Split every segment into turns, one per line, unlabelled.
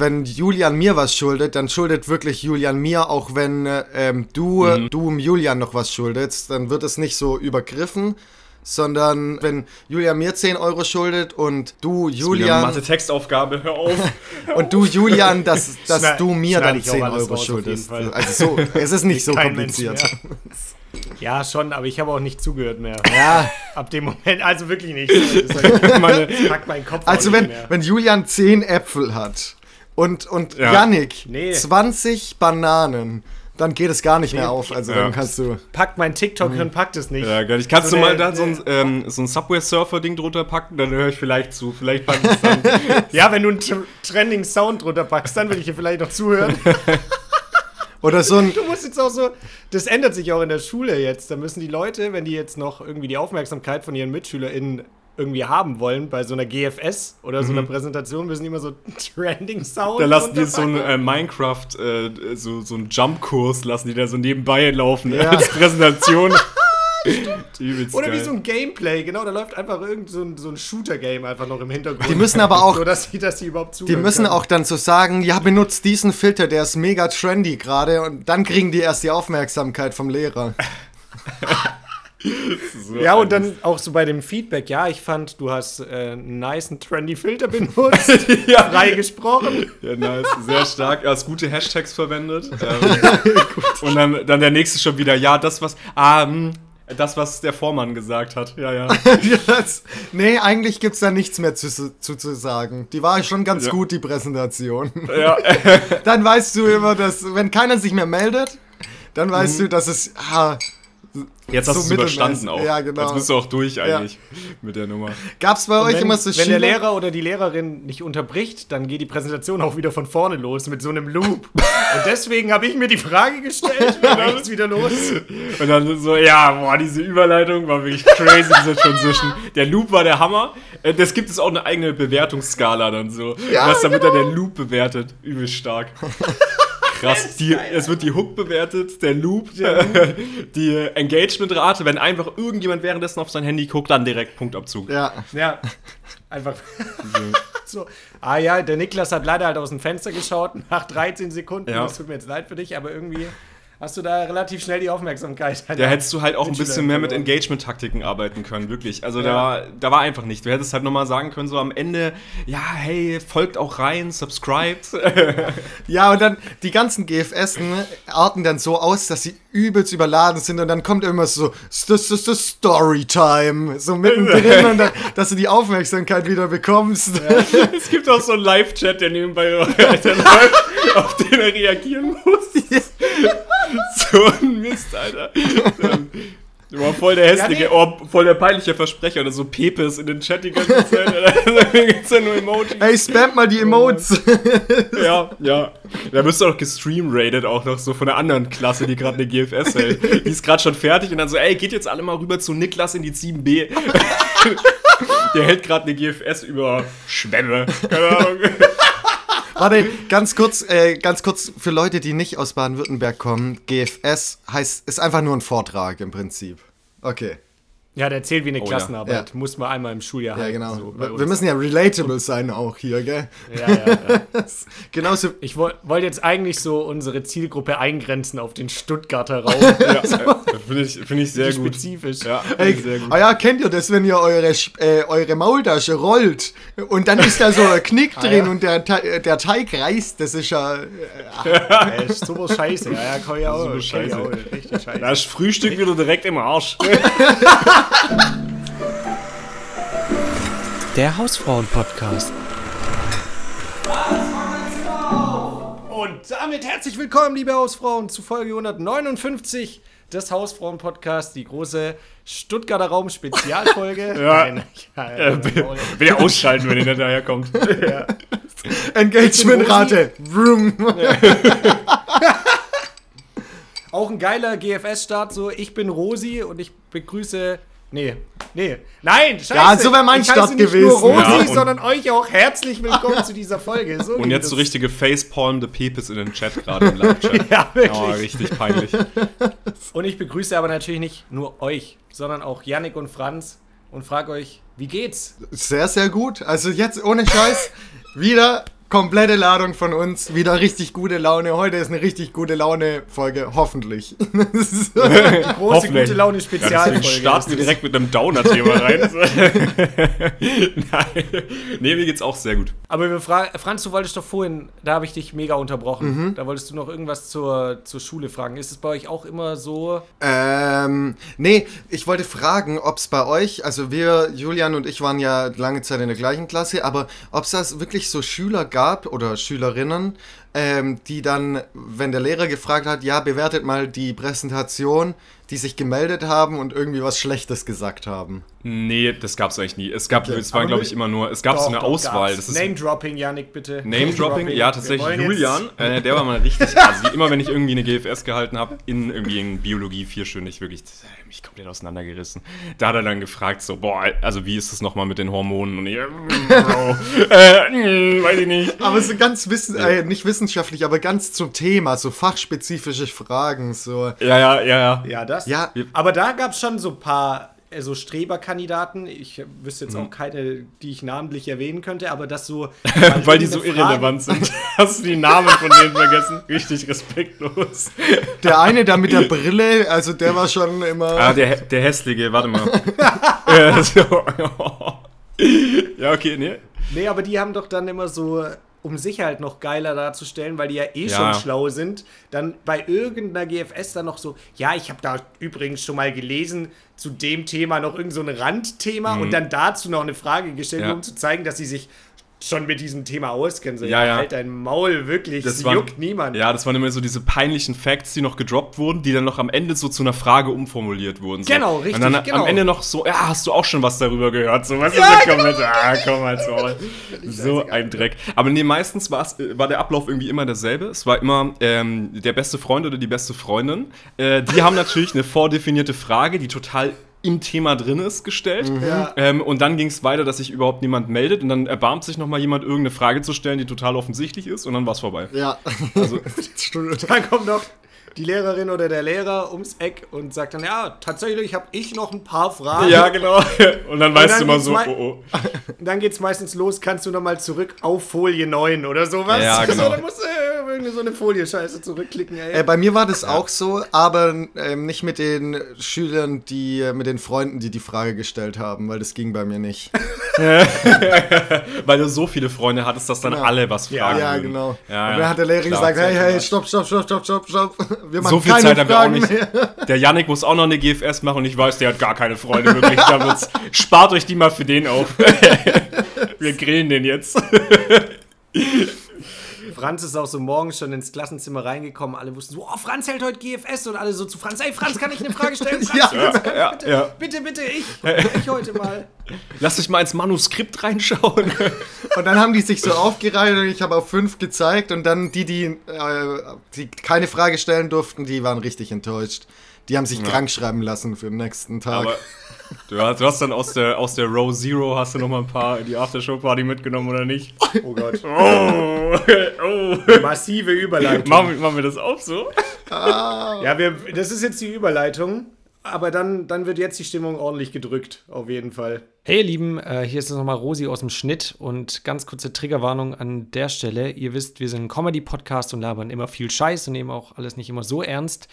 wenn Julian mir was schuldet, dann schuldet wirklich Julian mir, auch wenn äh, ähm, du, mhm. du Julian noch was schuldest, dann wird es nicht so übergriffen, sondern wenn Julian mir 10 Euro schuldet und du Julian.
Mathe Textaufgabe, hör auf.
und du Julian, dass, dass du mir dann 10 Euro schuldest. Also so, es ist nicht so kompliziert.
Ja, schon, aber ich habe auch nicht zugehört mehr.
Ja.
Ab dem Moment, also wirklich nicht. Meine, pack meinen Kopf
also wenn, wenn Julian 10 Äpfel hat und, und ja. Yannick nee. 20 Bananen, dann geht es gar nicht mehr auf. Also ja. dann kannst du.
Packt mein TikTok mhm. und packt es nicht.
Ja, gar nicht. Kannst so du mal da so ein, ähm, so ein Subway-Surfer-Ding drunter packen? Dann höre ich vielleicht zu. Vielleicht packt es dann.
ja, wenn du einen Trending Sound drunter packst, dann will ich dir vielleicht noch zuhören.
Oder so ein.
Du musst jetzt auch so. Das ändert sich auch in der Schule jetzt. Da müssen die Leute, wenn die jetzt noch irgendwie die Aufmerksamkeit von ihren MitschülerInnen irgendwie haben wollen, bei so einer GFS oder so einer mhm. Präsentation, müssen die immer so Trending Sound.
Da lassen die so einen äh, Minecraft, äh, so, so einen Jump-Kurs, lassen die da so nebenbei laufen ja. als Präsentation.
Oder geil. wie so ein Gameplay, genau, da läuft einfach irgend so ein, so ein Shooter-Game einfach noch im Hintergrund.
Die müssen aber auch,
so, dass die, dass die überhaupt
Die müssen können. auch dann so sagen, ja, benutzt diesen Filter, der ist mega trendy gerade und dann kriegen die erst die Aufmerksamkeit vom Lehrer.
So ja, und dann auch so bei dem Feedback, ja, ich fand, du hast äh, einen nice trendy Filter benutzt, ja. frei gesprochen.
Ja, nice, sehr stark. Du hast gute Hashtags verwendet. Ähm, und dann, dann der nächste schon wieder, ja, das was, ah, mh, hm, das, was der Vormann gesagt hat. Ja, ja.
das, nee, eigentlich gibt es da nichts mehr zu, zu, zu, sagen. Die war schon ganz ja. gut, die Präsentation. Ja. dann weißt du immer, dass, wenn keiner sich mehr meldet, dann weißt mhm. du, dass es. Ah,
Jetzt hast so du es überstanden auch. Ja, genau. Jetzt bist du auch durch eigentlich ja. mit der Nummer.
Gab es bei Und euch
wenn,
immer so
Wenn Schüler? der Lehrer oder die Lehrerin nicht unterbricht, dann geht die Präsentation auch wieder von vorne los mit so einem Loop. Und deswegen habe ich mir die Frage gestellt, wann geht's wieder los?
Und dann so, ja, boah, diese Überleitung war wirklich crazy, diese Transition. Der Loop war der Hammer. Äh, das gibt es auch eine eigene Bewertungsskala dann so. Ja, was damit genau. dann der Loop bewertet. Übel stark. krass. Die, es wird die Hook bewertet, der Loop, der Loop. die Engagement-Rate. Wenn einfach irgendjemand währenddessen auf sein Handy guckt, dann direkt Punktabzug.
Ja. Ja. Einfach. so. Ah ja, der Niklas hat leider halt aus dem Fenster geschaut nach 13 Sekunden. Ja. Das tut mir jetzt leid für dich, aber irgendwie hast du da relativ schnell die Aufmerksamkeit.
Da hättest du halt auch ein bisschen mehr mit Engagement-Taktiken arbeiten können, wirklich. Also ja. da, war, da war einfach nicht. Du hättest halt nochmal sagen können, so am Ende, ja, hey, folgt auch rein, subscribed.
ja, und dann die ganzen GFS arten dann so aus, dass sie übelst überladen sind und dann kommt immer so, das ist das Storytime, so mittendrin und dann, dass du die Aufmerksamkeit wieder bekommst.
Ja. es gibt auch so einen Live-Chat, der nebenbei läuft, auf den er reagieren muss. so ein Mist, Alter. War voll der hässliche, ja, nee. oh, voll der peinliche Versprecher oder so Pepes in den Chat die ganze Zeit. da gibt's ja nur Emojis.
Ey, spam mal die Emotes.
ja, ja. Da bist du auch gestreamrated auch noch so von der anderen Klasse, die gerade eine GFS hält. Die ist gerade schon fertig und dann so, ey, geht jetzt alle mal rüber zu Niklas in die 7B. der hält gerade eine GFS über Schwämme. Keine Ahnung.
Warte, ganz kurz, äh, ganz kurz für Leute, die nicht aus Baden-Württemberg kommen. GFS heißt, ist einfach nur ein Vortrag im Prinzip. Okay.
Ja, der zählt wie eine oh, Klassenarbeit. Ja. Muss man einmal im Schuljahr
Ja, halten, genau. So wir müssen ja relatable sein auch hier, gell?
Ja, ja, ja. Genauso. Ich wollte jetzt eigentlich so unsere Zielgruppe eingrenzen auf den Stuttgarter Raum. ja,
finde ich, find ich sehr gut.
Spezifisch.
Ja, Ey, sehr gut. Ah ja, kennt ihr das, wenn ihr eure, äh, eure Maultasche rollt und dann ist da so ein Knick ah, drin ja. und der, der Teig reißt? Das ist ja. Äh,
ja, ist super scheiße. Ja, ja, kann ich auch. Super scheiße.
Auch, richtig scheiße. Das Frühstück wieder direkt im Arsch.
Der Hausfrauen-Podcast.
Und damit herzlich willkommen, liebe Hausfrauen, zu Folge 159 des Hausfrauen-Podcasts, die große Stuttgarter Raum-Spezialfolge.
ja. Nein, ja, ja, ja will, will ausschalten, wenn ihr nicht daherkommt. ja.
Engagement-Rate.
Auch ein geiler GFS-Start, so ich bin Rosi und ich begrüße Nee, nee. Nein, scheiße.
Ja, so wäre mein ich Start gewesen. Nicht
nur Rosi, ja, sondern euch auch herzlich willkommen zu dieser Folge.
So und jetzt so richtige Facepalm the Peepes in den Chat gerade im Live-Chat. ja, wirklich. Oh, richtig peinlich.
Und ich begrüße aber natürlich nicht nur euch, sondern auch Yannick und Franz und frage euch, wie geht's?
Sehr, sehr gut. Also jetzt ohne Scheiß wieder komplette Ladung von uns. Wieder richtig gute Laune. Heute ist eine richtig gute Laune-Folge. Hoffentlich.
Große
Hoffentlich.
gute Laune
Ja, starten wir direkt mit einem Downer-Thema rein. Nein. Nee, mir geht's auch sehr gut.
Aber wir fra Franz, du wolltest doch vorhin, da habe ich dich mega unterbrochen.
Mhm.
Da wolltest du noch irgendwas zur, zur Schule fragen. Ist es bei euch auch immer so?
Ähm, nee, ich wollte fragen, ob es bei euch, also wir, Julian und ich waren ja lange Zeit in der gleichen Klasse, aber ob es das wirklich so Schüler gab oder Schülerinnen, ähm, die dann, wenn der Lehrer gefragt hat, ja, bewertet mal die Präsentation, die sich gemeldet haben und irgendwie was Schlechtes gesagt haben.
Nee, das gab's eigentlich nie. Es gab, es waren, glaube ich, immer nur, es gab so
Doch,
eine
doch,
Auswahl. Das
Name-Dropping, Yannick, bitte.
Name-Dropping, ja, tatsächlich. Julian, äh, der war mal richtig assi. Immer wenn ich irgendwie eine GFS gehalten habe, in irgendwie in Biologie vierstündig, wirklich äh, mich komplett auseinandergerissen. Da hat er dann gefragt, so, boah, also wie ist es nochmal mit den Hormonen? Und ich, äh, Bro, äh, mh, weiß ich nicht.
Aber so ganz wissen, äh, nicht wissenschaftlich, aber ganz zum Thema, so fachspezifische Fragen, so.
Ja, ja, ja, ja.
Ja, das.
Ja,
Aber da gab es schon so ein paar äh, so Streberkandidaten. Ich wüsste
Mhm.
jetzt auch keine, die ich namentlich erwähnen könnte, aber das so.
Weil die so
Frage-
irrelevant sind. Hast du die Namen von denen vergessen? Richtig respektlos.
der eine da mit der Brille, also der war schon immer.
Ah, der, der hässliche, warte mal. ja, okay, nee.
Nee, aber die haben doch dann immer so, um sich halt noch geiler darzustellen, weil die ja eh
Ja.
schon schlau sind, dann bei irgendeiner GFS dann noch so, ja, ich habe da übrigens schon mal gelesen, zu dem Thema noch irgend so ein Randthema und dann dazu noch eine Frage gestellt,
Mhm. Ja.
um zu zeigen, dass sie sich schon mit diesem Thema auskennen. So,
Ja, ja.
Halt dein Maul, wirklich,
Das waren-
juckt niemand.
Ja, das waren immer so diese peinlichen Facts, die noch gedroppt wurden, die dann noch am Ende so zu einer Frage umformuliert wurden. So.
Genau, richtig,
Und dann
genau.
am Ende noch so, ja, hast du auch schon was darüber gehört? So, was
Ja,
ist das komplett, ah, komm mal so. So ein Dreck. Aber nee, meistens äh, war der Ablauf irgendwie immer derselbe. Es war immer ähm, der beste Freund oder die beste Freundin. Äh, die haben natürlich eine vordefinierte Frage, die total im Thema drin ist, gestellt.
Ja.
Ähm, und dann ging es weiter, dass sich überhaupt niemand meldet und dann erbarmt sich noch mal jemand, irgendeine Frage zu stellen, die total offensichtlich ist und dann war es vorbei.
Ja.
Also,
Dann kommt noch die Lehrerin oder der Lehrer ums Eck und sagt dann, ja, tatsächlich habe ich noch ein paar Fragen.
ja, genau. Und dann weißt
dann
du mal so, oh, oh.
Dann geht's meistens los, kannst du nochmal zurück auf Folie 9 oder sowas.
Ja, genau.
So, dann musst du äh, irgendwie so eine Folie-Scheiße zurückklicken, ey.
Äh, bei mir war das auch so, aber ähm, nicht mit den Schülern, die äh, mit den Freunden, die die Frage gestellt haben, weil das ging bei mir nicht.
Weil du so viele Freunde hattest, dass dann
Genau.
alle was
Ja,
fragen
ja, genau.
Ja,
Und
ja.
dann hat der Lehrer
Klar,
gesagt, hey, hey, stopp, stopp, stopp, stopp, stopp, stopp.
So viel Zeit haben wir auch nicht.
mehr.
Der Yannick muss auch noch eine GFS machen und ich weiß, der hat gar keine Freunde wirklich. Da wird's, spart euch die mal für den auf. wir grillen den jetzt.
Franz ist auch so morgens schon ins Klassenzimmer reingekommen. Alle wussten so, oh, Franz hält heute GFS und alle so zu Franz, ey, Franz, kann ich eine Frage stellen? Franz,
Ja,
Franz,
ja,
bitte,
ja.
bitte, bitte, ich, ich heute mal.
Lass dich mal ins Manuskript reinschauen.
Und dann haben die sich so aufgereiht und ich habe auf fünf gezeigt und dann die, die, äh, die keine Frage stellen durften, die waren richtig enttäuscht. Die haben sich krank schreiben lassen für den nächsten Tag.
Aber du hast, du hast dann aus der, aus der Row Zero hast du noch mal ein paar in die Aftershow-Party mitgenommen, oder nicht?
Oh Gott.
Oh, oh.
Massive Überleitung.
Machen, wir- machen wir das auch so?
Ja, wir, das ist jetzt die Überleitung. Aber dann, dann wird jetzt die Stimmung ordentlich gedrückt, auf jeden Fall. Hey ihr Lieben, äh, hier ist nochmal Rosi aus dem Schnitt und ganz kurze Triggerwarnung an der Stelle. Ihr wisst, wir sind ein Comedy-Podcast und labern immer viel Scheiß und nehmen auch alles nicht immer so ernst.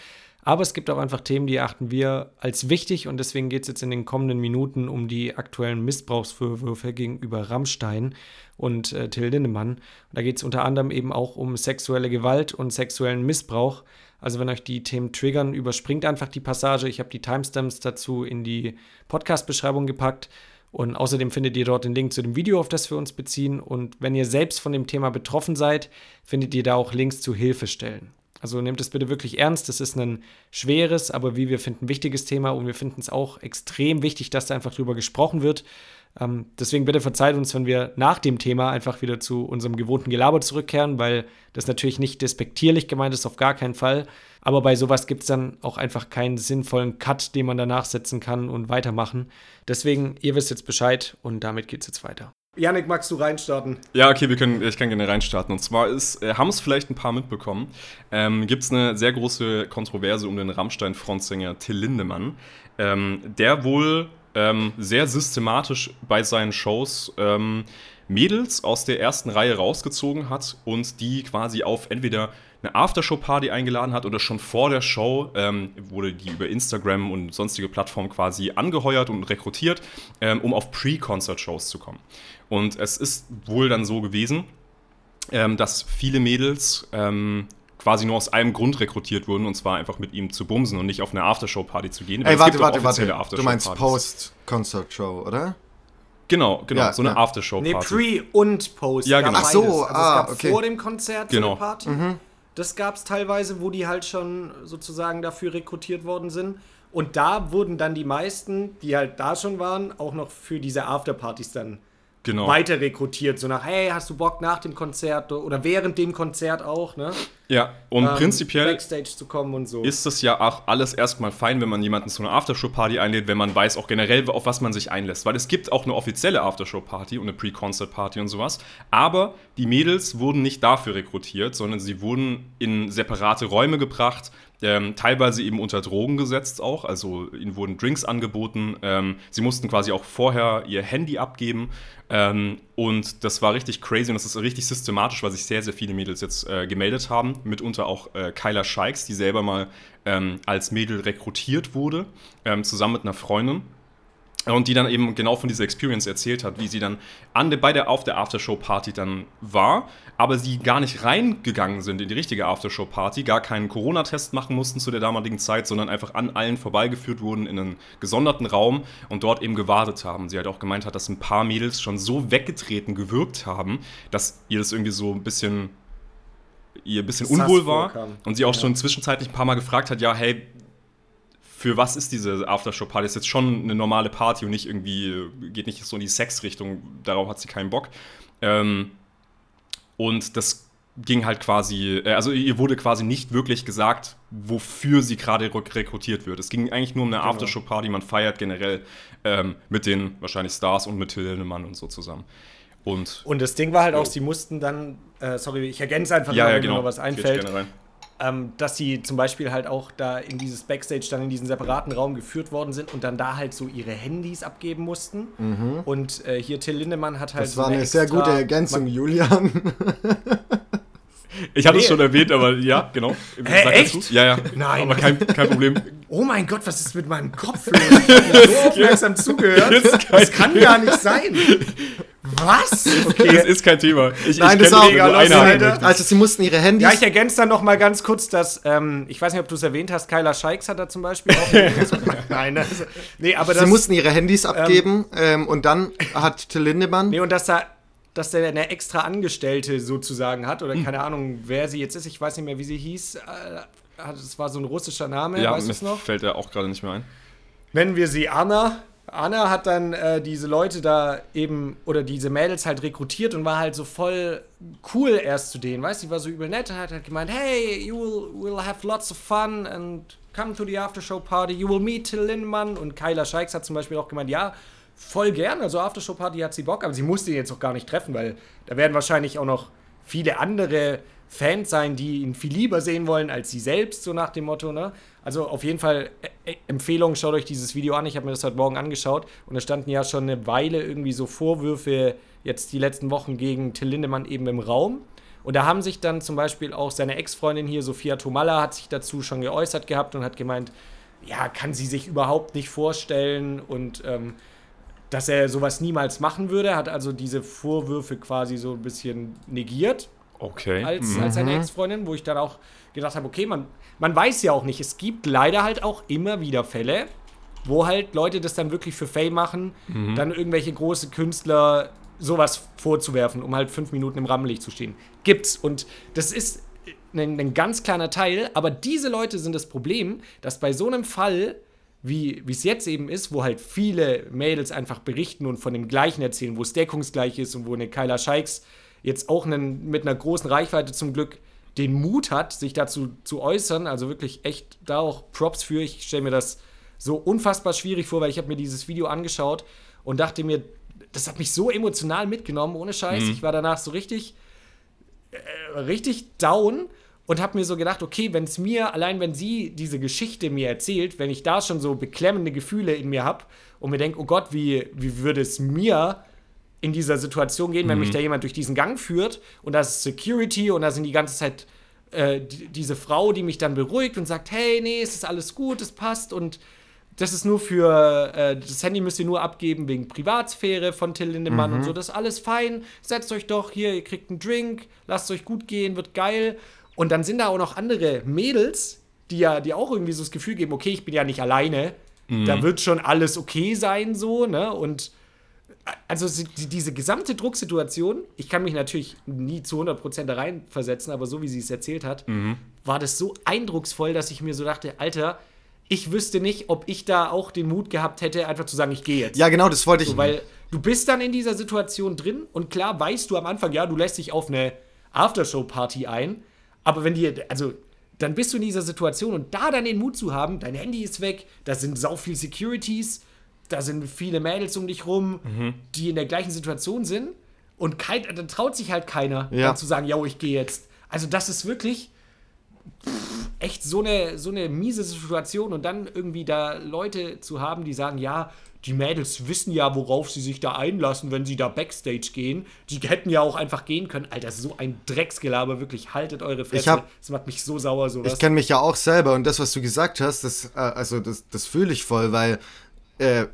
Aber es gibt auch einfach Themen, die erachten wir als wichtig und deswegen geht es jetzt in den kommenden Minuten um die aktuellen Missbrauchsvorwürfe gegenüber Rammstein und äh, Till Lindemann. Und da geht es unter anderem eben auch um sexuelle Gewalt und sexuellen Missbrauch. Also wenn euch die Themen triggern, überspringt einfach die Passage. Ich habe die Timestamps dazu in die Podcast-Beschreibung gepackt. Und außerdem findet ihr dort den Link zu dem Video, auf das wir uns beziehen. Und wenn ihr selbst von dem Thema betroffen seid, findet ihr da auch Links zu Hilfestellen. Also nehmt es bitte wirklich ernst. Das ist ein schweres, aber wie wir finden, wichtiges Thema. Und wir finden es auch extrem wichtig, dass da einfach drüber gesprochen wird. Ähm, deswegen bitte verzeiht uns, wenn wir nach dem Thema einfach wieder zu unserem gewohnten Gelaber zurückkehren, weil das natürlich nicht despektierlich gemeint ist, auf gar keinen Fall. Aber bei sowas gibt es dann auch einfach keinen sinnvollen Cut, den man danach setzen kann und weitermachen. Deswegen, ihr wisst jetzt Bescheid und damit geht's jetzt weiter. Janik, magst du reinstarten?
Ja, okay, wir können, ich kann gerne reinstarten. Und zwar ist, äh, haben es vielleicht ein paar mitbekommen, ähm, gibt es eine sehr große Kontroverse um den Rammstein-Frontsänger Till Lindemann, ähm, der wohl ähm, sehr systematisch bei seinen Shows ähm, Mädels aus der ersten Reihe rausgezogen hat und die quasi auf entweder eine Aftershow-Party eingeladen hat oder schon vor der Show ähm, wurde die über Instagram und sonstige Plattformen quasi angeheuert und rekrutiert, ähm, um auf Pre-Concert-Shows zu kommen. Und es ist wohl dann so gewesen, ähm, dass viele Mädels ähm, quasi nur aus einem Grund rekrutiert wurden, und zwar einfach mit ihm zu bumsen und nicht auf eine Aftershow-Party zu gehen.
Ey, warte, warte, warte. Du meinst Post-Concert-Show, oder?
Genau, genau, ja, so eine ja.
Aftershow-Party. Nee, Pre- und Post.
Ja, genau. Ach so,
also
ah,
es gab
okay.
vor dem Konzert
genau.
so eine Party. Mhm. Das gab es teilweise, wo die halt schon sozusagen dafür rekrutiert worden sind. Und da wurden dann die meisten, die halt da schon waren, auch noch für diese Afterpartys dann genau. weiter rekrutiert. So nach, hey, hast du Bock nach dem Konzert oder während dem Konzert auch, ne?
Ja, und ähm, prinzipiell
Backstage zu kommen und so.
ist es ja auch alles erstmal fein, wenn man jemanden zu einer Aftershow-Party einlädt, wenn man weiß auch generell, auf was man sich einlässt. Weil es gibt auch eine offizielle Aftershow-Party und eine Pre-Concert-Party und sowas. Aber die Mädels wurden nicht dafür rekrutiert, sondern sie wurden in separate Räume gebracht, ähm, teilweise eben unter Drogen gesetzt auch, also ihnen wurden Drinks angeboten. Ähm, sie mussten quasi auch vorher ihr Handy abgeben. Ähm, und das war richtig crazy und das ist richtig systematisch, weil sich sehr, sehr viele Mädels jetzt äh, gemeldet haben. Mitunter auch äh, Kyla Scheiks, die selber mal ähm, als Mädel rekrutiert wurde, ähm, zusammen mit einer Freundin. Und die dann eben genau von dieser Experience erzählt hat, wie sie dann an der, bei der, auf der Aftershow-Party dann war, aber sie gar nicht reingegangen sind in die richtige Aftershow-Party, gar keinen Corona-Test machen mussten zu der damaligen Zeit, sondern einfach an allen vorbeigeführt wurden in einen gesonderten Raum und dort eben gewartet haben. Sie halt auch gemeint hat, dass ein paar Mädels schon so weggetreten gewirkt haben, dass ihr das irgendwie so ein bisschen ihr ein bisschen unwohl war und sie auch ja. schon zwischenzeitlich ein paar Mal gefragt hat, ja, hey, für was ist diese Aftershow-Party? Ist jetzt schon eine normale Party und nicht irgendwie, geht nicht so in die Sex-Richtung, darauf hat sie keinen Bock. Ähm, und das ging halt quasi, äh, also ihr wurde quasi nicht wirklich gesagt, wofür sie gerade rekrutiert wird. Es ging eigentlich nur um eine genau. Aftershow-Party, man feiert generell ähm, mit den wahrscheinlich Stars und mit Till Lindemann und so zusammen. Und,
und das Ding war halt auch, sie mussten dann, äh, sorry, ich ergänze einfach,
ja, ja,
wenn
genau.
mir noch was einfällt, ähm, dass sie zum Beispiel halt auch da in dieses Backstage dann in diesen separaten Raum geführt worden sind und dann da halt so ihre Handys abgeben mussten.
Mhm.
Und äh, hier Till Lindemann hat halt.
Das so war eine, eine sehr gute Ergänzung, Julian.
Ich hatte nee. es schon erwähnt, aber ja, genau.
Hä, echt?
Ja, ja.
Nein.
Aber kein, kein Problem.
Oh mein Gott, was ist mit meinem Kopf los? Ich habe so aufmerksam zugehört. Das kann gar nicht sein. Was?
Okay. Das ist kein Thema.
Ich, Nein, ich das ist auch eine Also sie mussten ihre Handys...
Ja, ich ergänze dann noch mal ganz kurz, dass, ähm, ich weiß nicht, ob du es erwähnt hast, Kyla Scheiks hat da zum Beispiel auch... Nein, also, nee, aber das,
Sie mussten ihre Handys abgeben ähm, ähm, und dann hat Till Lindemann...
Nee, und dass da dass der eine extra Angestellte sozusagen hat oder hm. keine Ahnung, wer sie jetzt ist, ich weiß nicht mehr, wie sie hieß. Das äh, war so ein russischer Name,
ja,
weißt du es noch?
fällt er auch gerade nicht mehr ein.
Nennen wir sie Anna. Anna hat dann äh, diese Leute da eben oder diese Mädels halt rekrutiert und war halt so voll cool erst zu denen, weißt du, die war so übel nett und hat halt gemeint, hey, you will, will have lots of fun and come to the aftershow party, you will meet Till Lindemann. Und Kyla Scheiks hat zum Beispiel auch gemeint, ja, voll gern, also aftershow party hat sie Bock, aber sie musste ihn jetzt auch gar nicht treffen, weil da werden wahrscheinlich auch noch viele andere Fans sein, die ihn viel lieber sehen wollen als sie selbst, so nach dem Motto, ne? Also auf jeden Fall äh, äh Empfehlung, schaut euch dieses Video an. Ich habe mir das heute Morgen angeschaut und da standen ja schon eine Weile irgendwie so Vorwürfe jetzt die letzten Wochen gegen Till Lindemann eben im Raum. Und da haben sich dann zum Beispiel auch seine Ex-Freundin hier, Sophia Tomalla, hat sich dazu schon geäußert gehabt und hat gemeint, ja, kann sie sich überhaupt nicht vorstellen und ähm, dass er sowas niemals machen würde. Hat also diese Vorwürfe quasi so ein bisschen negiert.
Okay.
Als, mhm. als seine Ex-Freundin, wo ich dann auch gedacht habe, okay, man, man weiß ja auch nicht. Es gibt leider halt auch immer wieder Fälle, wo halt Leute das dann wirklich für Fame machen, mhm. dann irgendwelche große Künstler sowas vorzuwerfen, um halt fünf Minuten im Rampenlicht zu stehen. Gibt's. Und das ist ein, ein ganz kleiner Teil, aber diese Leute sind das Problem, dass bei so einem Fall wie es jetzt eben ist, wo halt viele Mädels einfach berichten und von dem Gleichen erzählen, wo es deckungsgleich ist und wo eine Kyla Scheiks jetzt auch einen, mit einer großen Reichweite zum Glück den Mut hat, sich dazu zu äußern. Also wirklich echt da auch Props für. Ich stelle mir das so unfassbar schwierig vor, weil ich habe mir dieses Video angeschaut und dachte mir, das hat mich so emotional mitgenommen, ohne Scheiß. Mhm. Ich war danach so richtig, äh, richtig down und habe mir so gedacht, okay, wenn es mir, allein wenn sie diese Geschichte mir erzählt, wenn ich da schon so beklemmende Gefühle in mir habe und mir denke, oh Gott, wie, wie würde es mir in dieser Situation gehen, wenn mich da jemand durch diesen Gang führt und da ist Security und da sind die ganze Zeit äh, die, diese Frau, die mich dann beruhigt und sagt, hey, nee, es ist alles gut, es passt und das ist nur für, äh, das Handy müsst ihr nur abgeben wegen Privatsphäre von Till Lindemann und so, das ist alles fein, setzt euch doch hier, ihr kriegt einen Drink, lasst euch gut gehen, wird geil. Und dann sind da auch noch andere Mädels, die ja, die auch irgendwie so das Gefühl geben, okay, ich bin ja nicht alleine, da wird schon alles okay sein, so, ne, und also diese gesamte Drucksituation, ich kann mich natürlich nie zu 100% da reinversetzen, aber so wie sie es erzählt hat, war das so eindrucksvoll, dass ich mir so dachte, Alter, ich wüsste nicht, ob ich da auch den Mut gehabt hätte, einfach zu sagen, ich gehe jetzt.
Ja, genau, das wollte ich.
So, weil du bist dann in dieser Situation drin und klar weißt du am Anfang, ja, du lässt dich auf eine Aftershow-Party ein, aber wenn dir, also dann bist du in dieser Situation und da dann den Mut zu haben, dein Handy ist weg, da sind sau viel Securities, da sind viele Mädels um dich rum, die in der gleichen Situation sind und kein, dann traut sich halt keiner,
Ja.
zu sagen, yo, ich gehe jetzt. Also das ist wirklich pff, echt so eine, so eine miese Situation und dann irgendwie da Leute zu haben, die sagen, ja, die Mädels wissen ja, worauf sie sich da einlassen, wenn sie da Backstage gehen. Die hätten ja auch einfach gehen können. Alter, so ein Drecksgelaber, wirklich, haltet eure Fresse.
hab-
das macht mich so sauer, sowas.
Ich kenne mich ja auch selber und das, was du gesagt hast, das, äh, also das, das fühle ich voll, weil äh,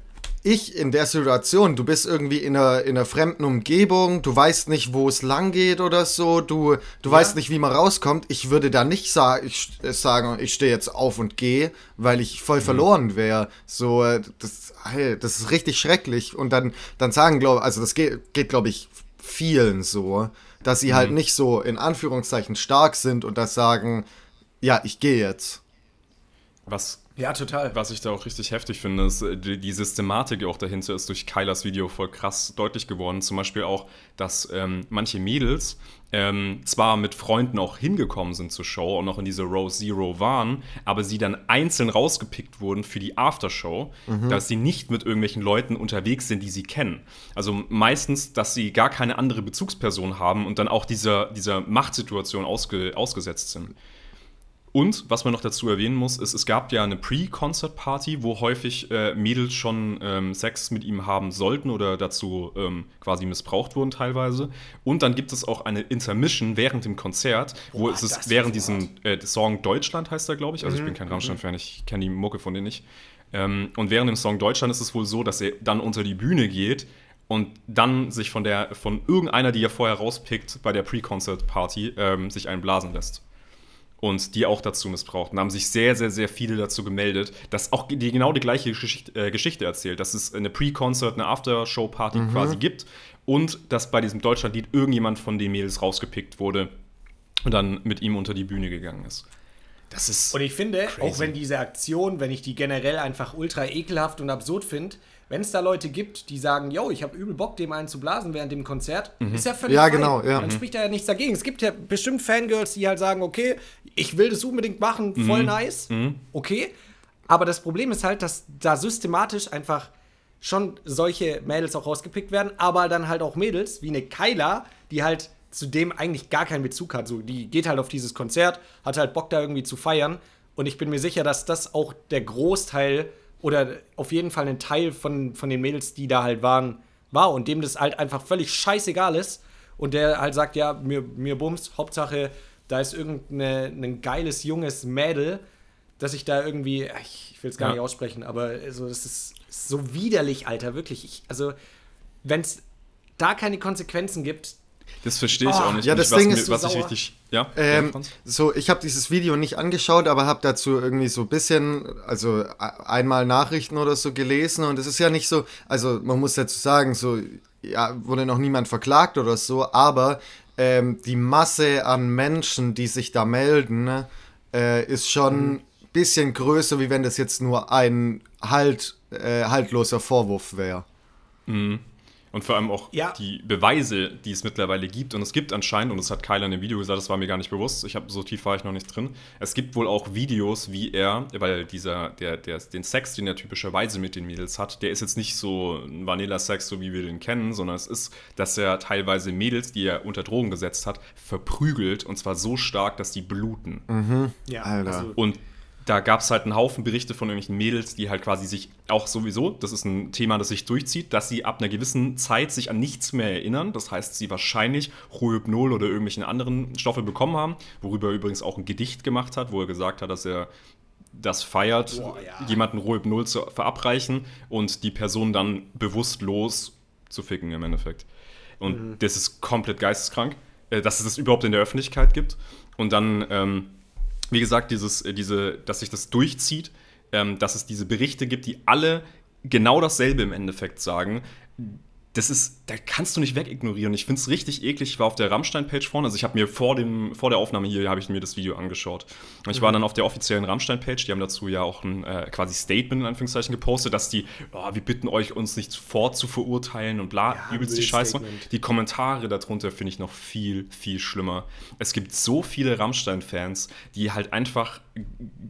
ich in der Situation, du bist irgendwie in einer, in einer fremden Umgebung, du weißt nicht, wo es lang geht oder so, du, du weißt nicht, wie man rauskommt. Ich würde da nicht sa ich, äh, sagen, ich stehe jetzt auf und gehe, weil ich voll verloren wäre. So, äh, das, hey, das ist richtig schrecklich. Und dann, dann sagen, glaube also das geht, geht glaube ich, vielen so, dass sie halt nicht so in Anführungszeichen stark sind und das sagen, ja, ich gehe jetzt.
Was,
ja, total.
was ich da auch richtig heftig finde, ist, äh, die, die Systematik auch dahinter ist durch Kylas Video voll krass deutlich geworden. Zum Beispiel auch, dass ähm, manche Mädels ähm, zwar mit Freunden auch hingekommen sind zur Show und auch in diese Row Zero waren, aber sie dann einzeln rausgepickt wurden für die Aftershow, dass sie nicht mit irgendwelchen Leuten unterwegs sind, die sie kennen. Also meistens, dass sie gar keine andere Bezugsperson haben und dann auch dieser, dieser Machtsituation ausge, ausgesetzt sind. Und was man noch dazu erwähnen muss, ist, es gab ja eine Pre-Concert-Party, wo häufig äh, Mädels schon ähm, Sex mit ihm haben sollten oder dazu ähm, quasi missbraucht wurden teilweise. Und dann gibt es auch eine Intermission während dem Konzert, wo es
das
ist während diesem äh, Song Deutschland heißt er, glaube ich. Also ich bin kein Rammstein-Fan, ich kenne die Mucke von denen nicht. Ähm, und während dem Song Deutschland ist es wohl so, dass er dann unter die Bühne geht und dann sich von der von irgendeiner, die er vorher rauspickt bei der Pre-Concert-Party, ähm, sich einblasen lässt und die auch dazu missbraucht. Und da haben sich sehr, sehr, sehr viele dazu gemeldet, dass auch die genau die gleiche Geschichte, äh, Geschichte erzählt, dass es eine Pre-Concert, eine After-Show-Party quasi gibt und dass bei diesem Deutschlandlied irgendjemand von den Mädels rausgepickt wurde und dann mit ihm unter die Bühne gegangen ist. Das ist.
Und ich finde,
Crazy.
auch wenn diese Aktion, wenn ich die generell einfach ultra ekelhaft und absurd finde, wenn es da Leute gibt, die sagen, yo, ich habe übel Bock, dem einen zu blasen während dem Konzert, ist ja völlig
Ja,
fein.
genau, ja.
Dann spricht da ja nichts dagegen. Es gibt ja bestimmt Fangirls, die halt sagen, okay, ich will das unbedingt machen, voll nice, okay. Aber das Problem ist halt, dass da systematisch einfach schon solche Mädels auch rausgepickt werden, aber dann halt auch Mädels wie eine Kyla, die halt zu dem eigentlich gar keinen Bezug hat. So, die geht halt auf dieses Konzert, hat halt Bock da irgendwie zu feiern. Und ich bin mir sicher, dass das auch der Großteil oder auf jeden Fall ein Teil von, von den Mädels, die da halt waren, war und dem das halt einfach völlig scheißegal ist. Und der halt sagt, ja, mir, mir bums, Hauptsache, da ist irgendein ein geiles, junges Mädel, dass ich da irgendwie, ich will es gar
Ja.
nicht aussprechen, aber also, das ist so widerlich, Alter, wirklich. Ich, also, wenn es da keine Konsequenzen gibt,
Das verstehe ich
Oh,
auch nicht.
ja, das
ich- was
Ding ist so
was ich
sauer.
richtig. Ja,
Ähm,
Franz?
so, ich habe dieses Video nicht angeschaut, aber habe dazu irgendwie so ein bisschen, also einmal Nachrichten oder so gelesen und es ist ja nicht so, also man muss dazu sagen, so, ja, wurde noch niemand verklagt oder so, aber ähm, die Masse an Menschen, die sich da melden, ne, äh, ist schon ein bisschen größer, wie wenn das jetzt nur ein halt, äh, haltloser Vorwurf wäre.
Und vor allem auch
Ja.
die Beweise, die es mittlerweile gibt. Und es gibt anscheinend, und das hat Kyler in dem Video gesagt, das war mir gar nicht bewusst, ich habe so tief war ich noch nicht drin. Es gibt wohl auch Videos, wie er, weil dieser, der, der, den Sex, den er typischerweise mit den Mädels hat, der ist jetzt nicht so ein Vanilla-Sex, so wie wir den kennen, sondern es ist, dass er teilweise Mädels, die er unter Drogen gesetzt hat, verprügelt und zwar so stark, dass die bluten.
ja,
Alter.
also,
Und da gab es halt einen Haufen Berichte von irgendwelchen Mädels, die halt quasi sich auch sowieso, das ist ein Thema, das sich durchzieht, dass sie ab einer gewissen Zeit sich an nichts mehr erinnern. Das heißt, sie wahrscheinlich Rohypnol oder irgendwelchen anderen Stoffe bekommen haben, worüber er übrigens auch ein Gedicht gemacht hat, wo er gesagt hat, dass er das feiert,
Boah, ja.
jemanden Rohypnol zu verabreichen und die Person dann bewusstlos zu ficken im Endeffekt. Und das ist komplett geisteskrank, äh, dass es das überhaupt in der Öffentlichkeit gibt. Und dann, ähm, wie gesagt, dieses, äh, diese, dass sich das durchzieht, ähm, dass es diese Berichte gibt, die alle genau dasselbe im Endeffekt sagen. Das ist, da kannst du nicht wegignorieren. Ich finde es richtig eklig. Ich war auf der Rammstein-Page vorne. Also ich habe mir vor, dem, vor der Aufnahme hier, habe ich mir das Video angeschaut. Und ich war dann auf der offiziellen Rammstein-Page. Die haben dazu ja auch ein äh, quasi Statement in Anführungszeichen gepostet, dass die, oh, wir bitten euch, uns nicht vorzuverurteilen und bla,
Ja,
übelst die Scheiße. Die Kommentare darunter finde ich noch viel, viel schlimmer. Es gibt so viele Rammstein-Fans, die halt einfach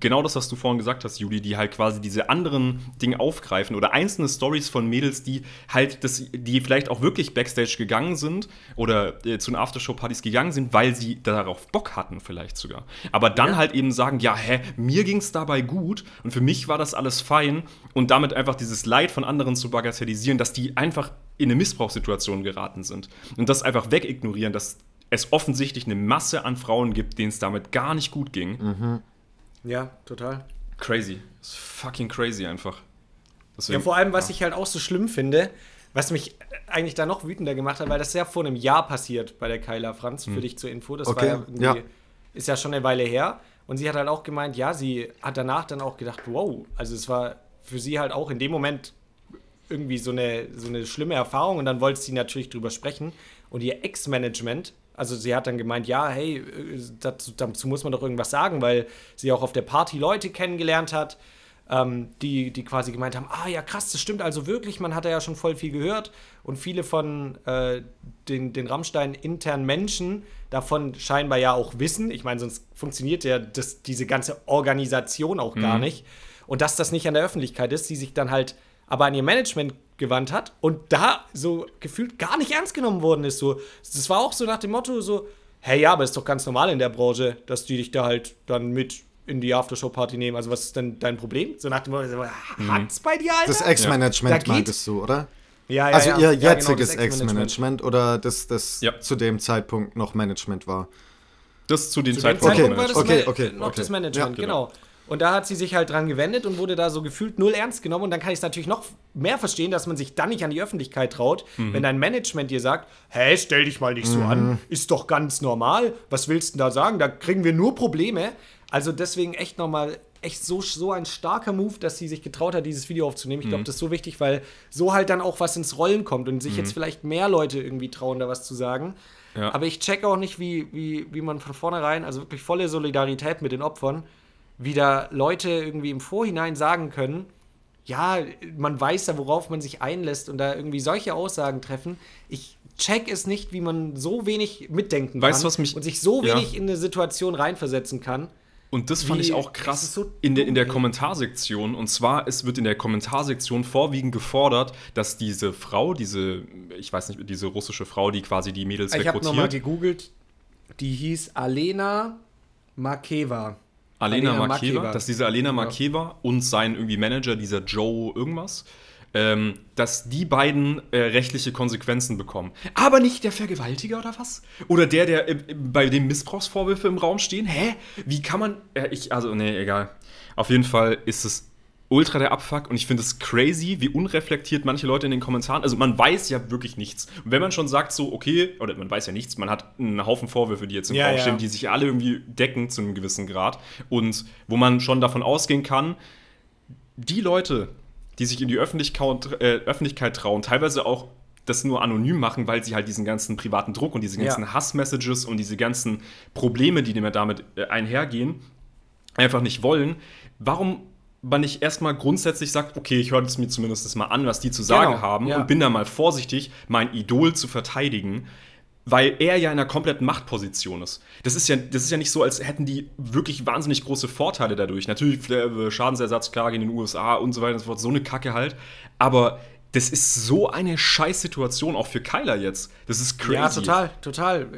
genau das, was du vorhin gesagt hast, Juli, die halt quasi diese anderen Dinge aufgreifen oder einzelne Stories von Mädels, die halt das, die vielleicht auch wirklich Backstage gegangen sind oder äh, zu den Aftershow-Partys gegangen sind, weil sie darauf Bock hatten, vielleicht sogar. Aber dann halt eben sagen, ja, hä, mir ging es dabei gut und für mich war das alles fein und damit einfach dieses Leid von anderen zu bagatellisieren, dass die einfach in eine Missbrauchssituation geraten sind und das einfach wegignorieren, dass es offensichtlich eine Masse an Frauen gibt, denen es damit gar nicht gut ging.
Ja, total.
Crazy. Das ist fucking crazy einfach. Deswegen,
Ja, vor allem, was ich halt auch so schlimm finde, was mich eigentlich da noch wütender gemacht hat, weil das ist ja vor einem Jahr passiert bei der Kyla Franz, für dich zur Info. Das
Okay,
war ja irgendwie,
ja.
ist ja schon eine Weile her. Und sie hat halt auch gemeint, ja, sie hat danach dann auch gedacht, wow, also es war für sie halt auch in dem Moment irgendwie so eine, so eine schlimme Erfahrung und dann wollte sie natürlich drüber sprechen. Und ihr Ex-Management, also sie hat dann gemeint, ja, hey, äh, dazu, dazu muss man doch irgendwas sagen, weil sie auch auf der Party Leute kennengelernt hat, ähm, die, die quasi gemeint haben, ah ja, krass, das stimmt also wirklich, man hat ja schon voll viel gehört und viele von äh, den, den Rammstein internen Menschen davon scheinbar ja auch wissen. Ich meine, sonst funktioniert ja das, diese ganze Organisation auch gar nicht. Und dass das nicht an der Öffentlichkeit ist, die sich dann halt aber an ihr Management gewandt hat und da so gefühlt gar nicht ernst genommen worden ist. So, das war auch so nach dem Motto so, hey, ja, aber ist doch ganz normal in der Branche, dass die dich da halt dann mit in die Aftershow-Party nehmen. Also was ist denn dein Problem? So nach dem Motto, so, hat's bei dir, Alter?
Das
Da
Ex-Management
geht-
meintest du, oder?
ja, ja,
Also
ja.
ihr
Ja, genau,
jetziges
das
Ex-Management oder das, das
Ja.
zu dem Zeitpunkt noch Management war?
das zu den
Zu dem
Zeitpunkt.
Zeitpunkt war das
okay,
Ma-
okay,
noch
okay.
das Management,
Ja,
genau. Und da hat sie sich halt dran gewendet und wurde da so gefühlt null ernst genommen. Und dann kann ich es natürlich noch mehr verstehen, dass man sich dann nicht an die Öffentlichkeit traut,
Mhm.
wenn dein Management dir sagt, hä, stell dich mal nicht so an, ist doch ganz normal. Was willst du denn da sagen? Da kriegen wir nur Probleme. Also deswegen echt nochmal, echt so, so ein starker Move, dass sie sich getraut hat, dieses Video aufzunehmen. Ich glaube, das ist so wichtig, weil so halt dann auch was ins Rollen kommt und sich jetzt vielleicht mehr Leute irgendwie trauen, da was zu sagen.
Ja.
Aber ich check auch nicht, wie, wie, wie man von vornherein, also wirklich volle Solidarität mit den Opfern, wie da Leute irgendwie im Vorhinein sagen können, ja, man weiß ja, worauf man sich einlässt und da irgendwie solche Aussagen treffen. Ich check es nicht, wie man so wenig mitdenken
Weißt
kann
was mich-
und sich so
Ja.
wenig in eine Situation reinversetzen kann.
Und das fand
Wie-
ich auch krass
so
in, der, in der. Kommentarsektion. Und zwar, es wird in der Kommentarsektion vorwiegend gefordert, dass diese Frau, diese, ich weiß nicht, diese russische Frau, die quasi die Mädels
Ich habe nochmal
rekrutiert,
gegoogelt, die hieß Alena Makeva.
Alena,
Alena
Makeva. dass diese Alena Makeva und sein irgendwie Manager, dieser Joe irgendwas, ähm, dass die beiden äh, rechtliche Konsequenzen bekommen. Aber nicht der Vergewaltiger oder was? Oder der, der äh, bei dem Missbrauchsvorwürfe im Raum stehen? Hä? Wie kann man. Äh, ich, also, nee, egal. Auf jeden Fall ist es ultra der Abfuck und ich finde es crazy, wie unreflektiert manche Leute in den Kommentaren, also man weiß ja wirklich nichts. Und wenn man schon sagt so, okay, oder man weiß ja nichts, man hat einen Haufen Vorwürfe, die jetzt im
Ja,
Raum
ja.
stehen, die sich alle irgendwie decken zu einem gewissen Grad und wo man schon davon ausgehen kann, die Leute, die sich in die Öffentlichkeit, äh, Öffentlichkeit trauen, teilweise auch das nur anonym machen, weil sie halt diesen ganzen privaten Druck und diese
Ja.
ganzen Hassmessages und diese ganzen Probleme, die damit äh, einhergehen, einfach nicht wollen. Warum man nicht erstmal grundsätzlich sagt, okay, ich höre es mir zumindest mal an, was die zu sagen
Genau,
haben
ja.
und bin da mal vorsichtig, mein Idol zu verteidigen, weil er ja in einer kompletten Machtposition ist. Das ist ja, das ist ja nicht so, als hätten die wirklich wahnsinnig große Vorteile dadurch. Natürlich äh, Schadensersatzklage in den USA und so weiter und so fort, so eine Kacke halt. Aber das ist so eine Scheißsituation auch für Kyler jetzt. Das ist crazy.
Ja, total, total.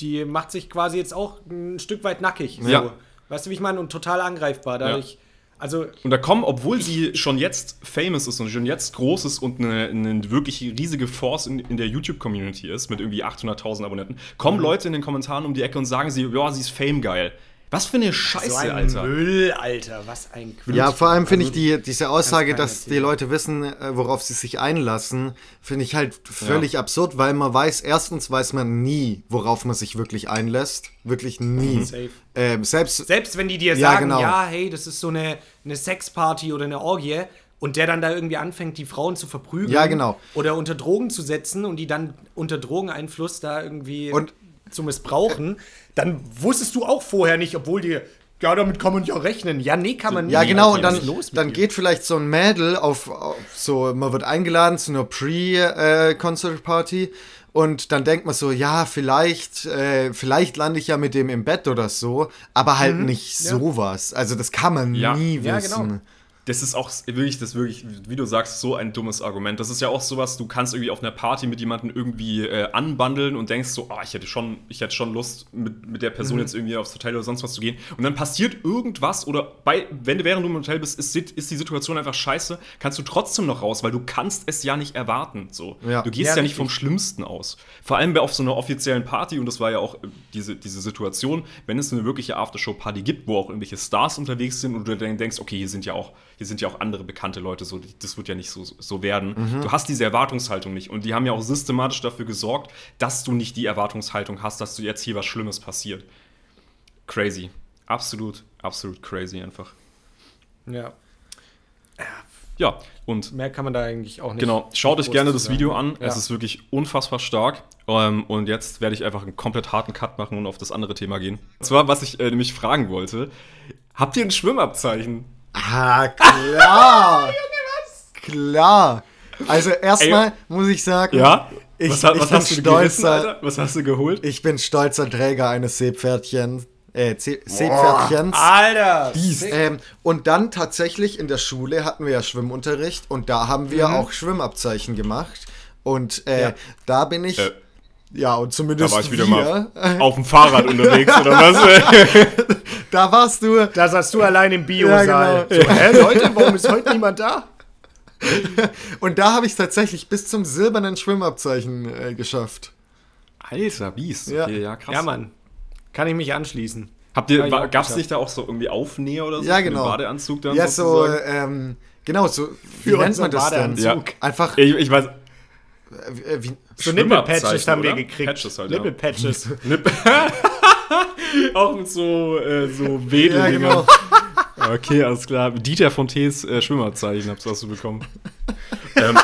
Die macht sich quasi jetzt auch ein Stück weit nackig. So.
Ja.
Weißt du, wie ich meine? Und total angreifbar. Dadurch, Also,
Und da kommen, obwohl sie schon jetzt famous ist und schon jetzt groß ist und eine, eine wirklich riesige Force in, in der YouTube-Community ist, mit irgendwie 800.000 Abonnenten, kommen Leute in den Kommentaren um die Ecke und sagen sie, ja, sie ist fame geil. Was für eine Scheiße,
so ein
Alter.
Müll, Alter. Was ein Quatsch.
Ja, vor allem finde ich
Also,
die, diese Aussage, dass die. Leute wissen, äh, worauf sie sich einlassen, finde ich halt völlig absurd, weil man weiß, erstens weiß man nie, worauf man sich wirklich einlässt. Wirklich nie.
Safe.
Ähm, selbst,
Selbst wenn die dir
Ja,
sagen,
genau.
ja, hey, das ist so eine, eine Sexparty oder eine Orgie und der dann da irgendwie anfängt, die Frauen zu verprügeln
Ja, genau.
oder unter Drogen zu setzen und die dann unter Drogeneinfluss da irgendwie
Und-
zu missbrauchen, dann wusstest du auch vorher nicht, obwohl dir, ja, damit kann man ja rechnen. Ja, nee, kann man
Ja,
nicht.
genau,
Alter,
und dann, dann geht vielleicht so ein Mädel auf, auf so, man wird eingeladen zu einer Pre-Concert-Party und dann denkt man so, ja, vielleicht, äh, vielleicht lande ich ja mit dem im Bett oder so, aber halt nicht sowas. Also das kann man
Ja.
nie
Ja,
wissen.
genau.
Das ist auch wirklich, das wirklich, wie du sagst, so ein dummes Argument. Das ist ja auch sowas, du kannst irgendwie auf einer Party mit jemandem irgendwie äh, anbandeln und denkst so, ah, ich hätte schon, ich hätte schon Lust, mit, mit der Person jetzt irgendwie aufs Hotel oder sonst was zu gehen. Und dann passiert irgendwas oder bei, wenn du während du im Hotel bist, ist, ist die Situation einfach scheiße, kannst du trotzdem noch raus, weil du kannst es ja nicht erwarten. So.
Ja.
Du gehst
Ja,
ja, nicht vom Schlimmsten aus. Vor allem bei auf so einer offiziellen Party, und das war ja auch äh, diese, diese Situation, wenn es eine wirkliche Aftershow-Party gibt, wo auch irgendwelche Stars unterwegs sind und du dann denkst, okay, hier sind ja auch, hier sind ja auch andere bekannte Leute, so, das wird ja nicht so, so werden. Du hast diese Erwartungshaltung nicht. Und die haben ja auch systematisch dafür gesorgt, dass du nicht die Erwartungshaltung hast, dass du jetzt hier was Schlimmes passiert. Crazy. Absolut, absolut crazy einfach.
Ja,
Ja, und
mehr kann man da eigentlich auch nicht.
Genau, schaut euch gerne das
sagen.
Video an.
Ja.
Es ist wirklich unfassbar stark. Ähm, und jetzt werde ich einfach einen komplett harten Cut machen und auf das andere Thema gehen. Und zwar, was ich äh, nämlich fragen wollte: Habt ihr ein Schwimmabzeichen?
Ah, klar. Klar. Also erstmal muss ich sagen,
Ja?
ich,
was, ha-
ich
was
bin
hast du gerissen,
stolzer,
Alter? Was hast du geholt?
ich bin stolzer Träger eines Seepferdchen, äh, See- Seepferdchens.
Alter!
Ähm, und dann tatsächlich in der Schule hatten wir ja Schwimmunterricht und da haben wir auch Schwimmabzeichen gemacht. Und äh,
Ja.
da bin ich,
Äh,
ja, und
Da
zumindest
war ich wieder
wir,
mal auf dem Fahrrad unterwegs, oder was?
da warst du.
Da saß du allein im Biosaal.
Ja, genau.
so, hä, Leute, warum ist heute niemand da?
Und da habe ich es tatsächlich bis zum silbernen Schwimmabzeichen äh, geschafft.
Alter, Biest.
Ja.
Okay, ja, krass.
Ja, Mann. Kann ich mich anschließen.
Habt ihr,
Ja,
gab's
geschafft.
nicht da auch so irgendwie Aufnäher oder so?
Ja, genau.
Badeanzug dann
Ja, so,
sozusagen?
ähm, genau, so, wie
Für
nennt man das denn?
Badeanzug.
Ja.
Einfach,
Ich, ich weiß,
äh, wie,
So Nipple-Patches
Schwimmabzeichen,
haben wir
oder?
gekriegt.
Patches halt, ja.
Nipple-Patches.
Nipp auch mit so, äh, so Wedel.
ja, genau.
Okay, alles klar. Dieter von Tees äh, Schwimmerzeichen hast du bekommen. ähm,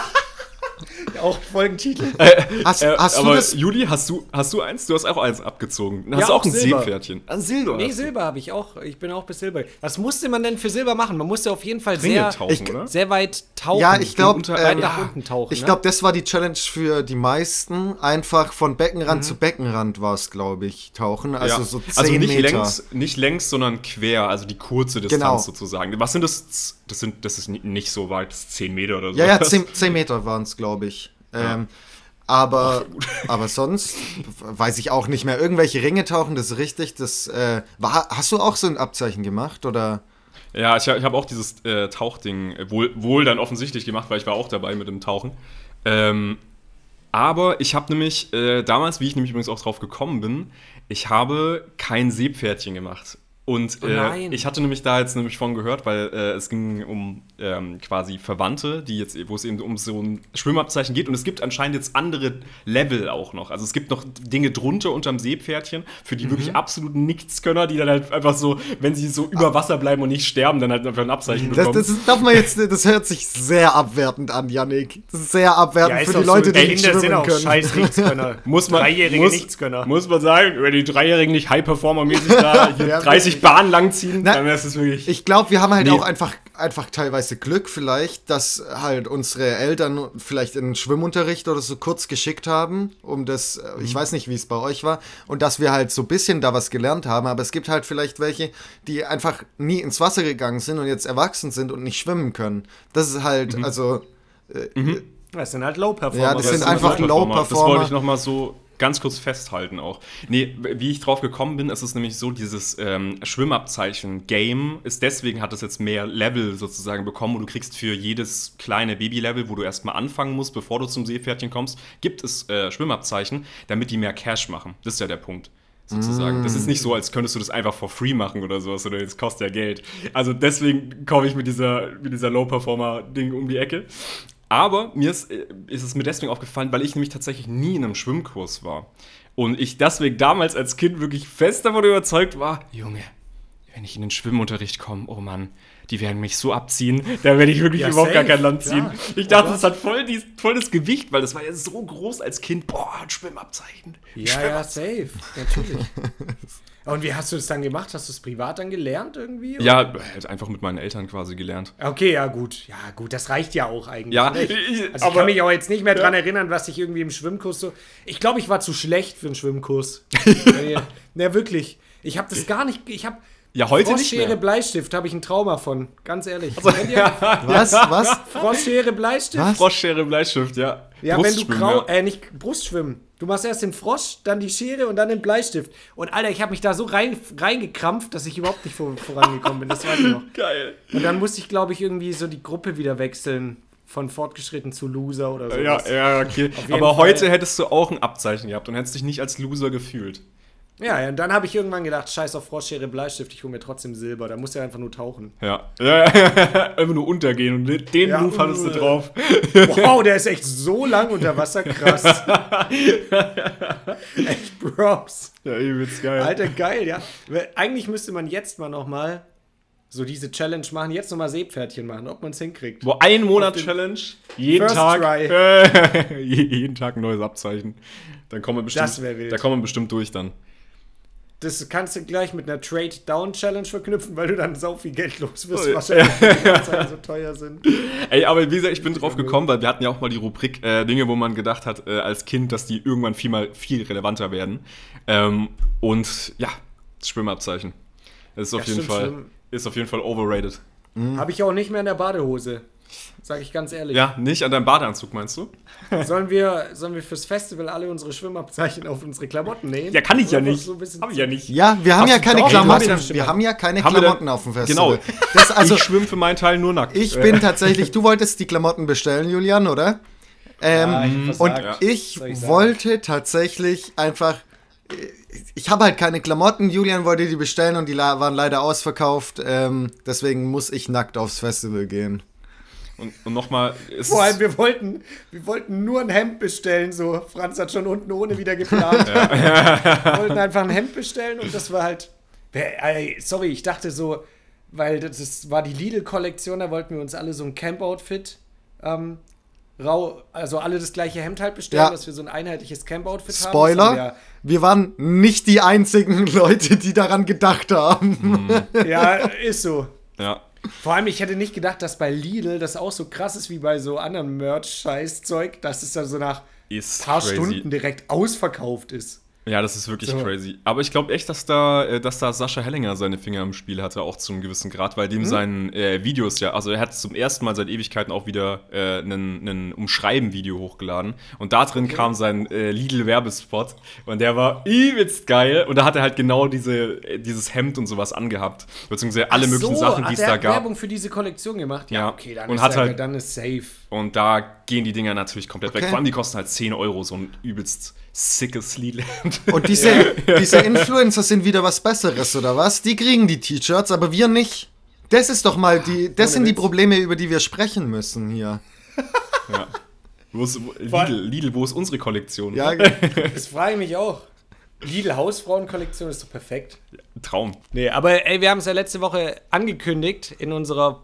Auch Folgentitel.
Hast,
äh,
hast du
aber
das?
Juli, hast du, hast du eins? Du hast auch eins abgezogen. Hast
Ja,
du auch
auch
ein
Silber.
Seepferdchen? Ein Silber.
Nee,
du.
Silber habe ich auch. Ich bin auch bis Silber. Was musste man denn für Silber machen? Man musste auf jeden Fall
Ringe
sehr,
tauchen,
ich-
oder?
sehr weit tauchen.
Ja, ich glaube,
nach unten tauchen.
ich
ne?
glaube, das war die Challenge für die meisten. Einfach von Beckenrand
Mhm.
zu Beckenrand war es, glaube ich, tauchen. Also
ja.
so 10
also nicht
Meter.
längs, nicht längs, sondern quer, also die kurze Distanz
Genau.
sozusagen. Was sind das? Das sind, das ist ni- nicht so weit, das ist 10 Meter oder so.
Ja, ja, 10, 10 Meter waren es, glaube ich. Ähm, aber, aber sonst weiß ich auch nicht mehr. Irgendwelche Ringe tauchen, das ist richtig. Das, äh, war, hast du auch so ein Abzeichen gemacht? Oder?
Ja, ich, ich habe auch dieses äh, Tauchding wohl, wohl dann offensichtlich gemacht, weil ich war auch dabei mit dem Tauchen. Ähm, aber ich habe nämlich äh, damals, wie ich nämlich übrigens auch drauf gekommen bin, ich habe kein Seepferdchen gemacht. Und
Oh
äh,
nein.
ich hatte nämlich da jetzt nämlich von gehört, weil äh, es ging um ähm, quasi Verwandte, die jetzt, wo es eben um so ein Schwimmabzeichen geht. Und es gibt anscheinend jetzt andere Level auch noch. Also es gibt noch Dinge drunter unterm Seepferdchen, für die
Mhm.
wirklich absolut Nichtskönner, die dann halt einfach so, wenn sie so über Wasser bleiben und nicht sterben, dann halt einfach ein Abzeichen
Das,
bekommen.
das ist- darf man jetzt, das hört sich sehr abwertend an, Yannick. Das ist sehr abwertend
ja, ist
für die Leute,
so,
die
ey,
nicht
Kinder sind
schwimmen
auch
können.
scheiß Nichtskönner.
muss man,
Dreijährige
muss,
Nichtskönner.
Muss man sagen, wenn die Dreijährigen nicht High-Performer-mäßig da hier
Ja,
30 Bahnen lang ziehen,
Na,
dann wäre es wirklich.
Ich glaube, wir haben halt
Nee.
auch einfach, einfach teilweise Glück vielleicht, dass halt unsere Eltern vielleicht in Schwimmunterricht oder so kurz geschickt haben, um das, äh,
Mhm.
ich weiß nicht, wie es bei euch war, und dass wir halt so ein bisschen da was gelernt haben, aber es gibt halt vielleicht welche, die einfach nie ins Wasser gegangen sind und jetzt erwachsen sind und nicht schwimmen können. Das ist halt,
Mhm.
also,
Das sind halt Low-Performer.
Ja, das
weißt
sind
du,
einfach
ne?
Low-
Das wollte ich nochmal so ganz kurz festhalten auch. Nee, wie ich drauf gekommen bin, ist es nämlich so, dieses ähm, Schwimmabzeichen-Game ist deswegen, hat es jetzt mehr Level sozusagen bekommen und du kriegst für jedes kleine Baby-Level, wo du erstmal anfangen musst, bevor du zum Seepferdchen kommst, gibt es äh, Schwimmabzeichen, damit die mehr Cash machen. Das ist ja der Punkt sozusagen. Mm. Das ist nicht so, als könntest du das einfach for free machen oder sowas, oder es kostet ja Geld. Also deswegen komme ich mit dieser, mit dieser Low-Performer-Ding um die Ecke. Aber mir ist, äh, ist es mir deswegen aufgefallen, weil ich nämlich tatsächlich nie in einem Schwimmkurs war. Und ich deswegen damals als Kind wirklich fest davon überzeugt war, Junge, wenn ich in den Schwimmunterricht komme, oh Mann, die werden mich so abziehen, da werde ich wirklich ja, überhaupt safe, gar kein Land ziehen. Klar. Ich dachte, das hat voll, die, voll das Gewicht, weil das war ja so groß als Kind. Boah, ein Schwimmabzeichen.
Ja, Schwimmabzeichen. ja, safe, natürlich. Und wie hast du das dann gemacht? Hast du es privat dann gelernt irgendwie?
Oder? Ja, halt einfach mit meinen Eltern quasi gelernt.
Okay, ja gut. Ja gut, das reicht ja auch eigentlich. Ja, ich, also ich kann mich auch jetzt nicht mehr ja. dran erinnern, was ich irgendwie im Schwimmkurs so... Ich glaube, ich war zu schlecht für einen Schwimmkurs. ja, wirklich. Ich habe das gar nicht... Ich habe
ja, heute Froschschere, nicht mehr.
Bleistift habe ich ein Trauma von, ganz ehrlich.
Also, was? Was?
Froschschere, Bleistift? Was?
Froschschere, Bleistift, ja.
Ja, wenn du grau, äh, nicht Brustschwimmen. Du machst erst den Frosch, dann die Schere und dann den Bleistift. Und Alter, ich habe mich da so rein, reingekrampft, dass ich überhaupt nicht vor, vorangekommen bin. Das weiß ich noch.
Geil.
Und dann musste ich, glaube ich, irgendwie so die Gruppe wieder wechseln. Von fortgeschritten zu Loser oder so.
Ja, ja, okay. Aber Fall. heute hättest du auch ein Abzeichen gehabt und hättest dich nicht als Loser gefühlt.
Ja, ja, und dann habe ich irgendwann gedacht, scheiß auf Froschschere, Bleistift, ich hole mir trotzdem Silber. Da muss ja einfach nur tauchen.
Ja. ja, einfach nur untergehen und den ja, Move hattest du drauf.
Wow, der ist echt so lang unter Wasser, krass. echt Props.
Ja, übelst geil.
Alter, geil, ja. Eigentlich müsste man jetzt mal nochmal so diese Challenge machen, jetzt nochmal Seepferdchen machen, ob man es hinkriegt.
Wo ein Monat Challenge, jeden First Tag, äh, jeden Tag ein neues Abzeichen. Dann kommen wir bestimmt, das wild. da kommen wir bestimmt durch dann
das kannst du gleich mit einer Trade-Down-Challenge verknüpfen, weil du dann sau viel Geld los wirst, oh, wahrscheinlich, ja. so teuer sind.
Ey, aber wie gesagt, ich bin drauf gekommen, weil wir hatten ja auch mal die Rubrik äh, Dinge, wo man gedacht hat, äh, als Kind, dass die irgendwann viel mal viel relevanter werden. Ähm, und ja, das Schwimmabzeichen. Das ist auf, ja, jeden Fall, ist auf jeden Fall overrated.
Mhm. Habe ich auch nicht mehr in der Badehose. Sag ich ganz ehrlich.
Ja, nicht an deinem Badeanzug, meinst du?
Sollen wir, sollen wir fürs Festival alle unsere Schwimmabzeichen auf unsere Klamotten nähen?
Ja, kann ich ja nicht. So hab ich ja nicht.
Ja, wir haben Hast ja keine Klamotten. Wir, wir haben ja keine Klamotten auf dem Festival.
Genau. Das, also, ich schwimme für meinen Teil nur nackt.
Ich bin tatsächlich, du wolltest die Klamotten bestellen, Julian, oder? Ähm, ja, ich und sagen. ich, ich wollte tatsächlich einfach ich habe halt keine Klamotten. Julian wollte die bestellen und die waren leider ausverkauft. Ähm, deswegen muss ich nackt aufs Festival gehen.
Und, und nochmal.
Vor allem, wir wollten, wir wollten nur ein Hemd bestellen. So, Franz hat schon unten ohne wieder geplant. ja. wir wollten einfach ein Hemd bestellen und das war halt. Sorry, ich dachte so, weil das war die Lidl-Kollektion, da wollten wir uns alle so ein Camp-Outfit ähm, rau, also alle das gleiche Hemd halt bestellen, ja. dass wir so ein einheitliches Camp-Outfit
haben. Spoiler, wir waren nicht die einzigen Leute, die daran gedacht haben.
Mhm. Ja, ist so.
Ja.
Vor allem, ich hätte nicht gedacht, dass bei Lidl das auch so krass ist wie bei so anderen Merch-Scheiß-Zeug, dass es dann so nach ein paar crazy. Stunden direkt ausverkauft ist.
Ja, das ist wirklich so. crazy. Aber ich glaube echt, dass da, äh, dass da Sascha Hellinger seine Finger im Spiel hatte, auch zu einem gewissen Grad, weil dem mhm. seinen äh, Videos ja, also er hat zum ersten Mal seit Ewigkeiten auch wieder äh, ein Umschreiben-Video hochgeladen. Und da drin okay. kam sein äh, Lidl-Werbespot und der war übelst geil. Und da hat er halt genau diese, äh, dieses Hemd und sowas angehabt. Beziehungsweise alle so, möglichen Sachen, die es da gab.
Werbung für diese Kollektion gemacht?
Ja,
ja.
okay, dann, und ist hat
halt, dann ist safe.
Und da gehen die Dinger natürlich komplett okay. weg. Vor allem die kosten halt 10 Euro, so ein übelst sickes Leland.
Und diese, diese Influencer sind wieder was Besseres, oder was? Die kriegen die T-Shirts, aber wir nicht. Das ist doch mal die. Das sind die Probleme, über die wir sprechen müssen hier.
Ja. Wo ist, Lidl, Lidl, wo ist unsere Kollektion?
Ja, das frage ich mich auch. Lidl Hausfrauenkollektion ist doch perfekt.
Traum.
Nee, aber ey, wir haben es ja letzte Woche angekündigt in unserer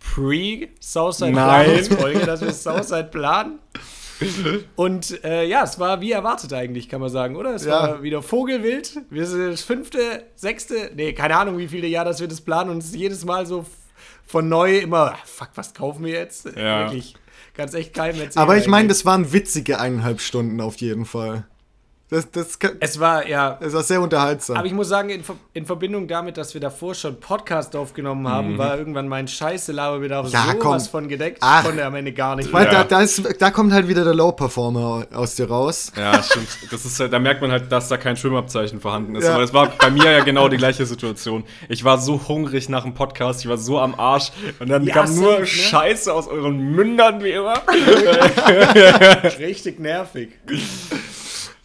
Pre-Southside-Folge, dass wir Southside planen. Und äh, ja, es war wie erwartet eigentlich, kann man sagen, oder? Es ja. war wieder Vogelwild. Wir sind das fünfte, sechste, nee, keine Ahnung, wie viele Jahr, dass wir das planen und es ist jedes Mal so von neu immer, ah, fuck, was kaufen wir jetzt? Ja. Wirklich, ganz echt keinem
erzählen. Aber ich meine, das waren witzige eineinhalb Stunden auf jeden Fall. Das, das, kann,
Es war, ja.
das war sehr unterhaltsam.
Aber ich muss sagen, in, in Verbindung damit, dass wir davor schon Podcast aufgenommen haben, war irgendwann mein scheiße Laberbedarf
Ja,
sowas
komm.
von gedeckt.
Ach.
Ich konnte am Ende gar nicht
Weil
Ja.
da, da, ist, da kommt halt wieder der Low-Performer aus dir raus.
Ja, stimmt. Das ist, da merkt man halt, dass da kein Schwimmabzeichen vorhanden ist.
Ja.
Aber das war bei mir ja genau die gleiche Situation. Ich war so hungrig nach dem Podcast, ich war so am Arsch und dann
Ja,
kam nur
safe, ne?
Scheiße aus euren Mündern wie immer.
Richtig nervig.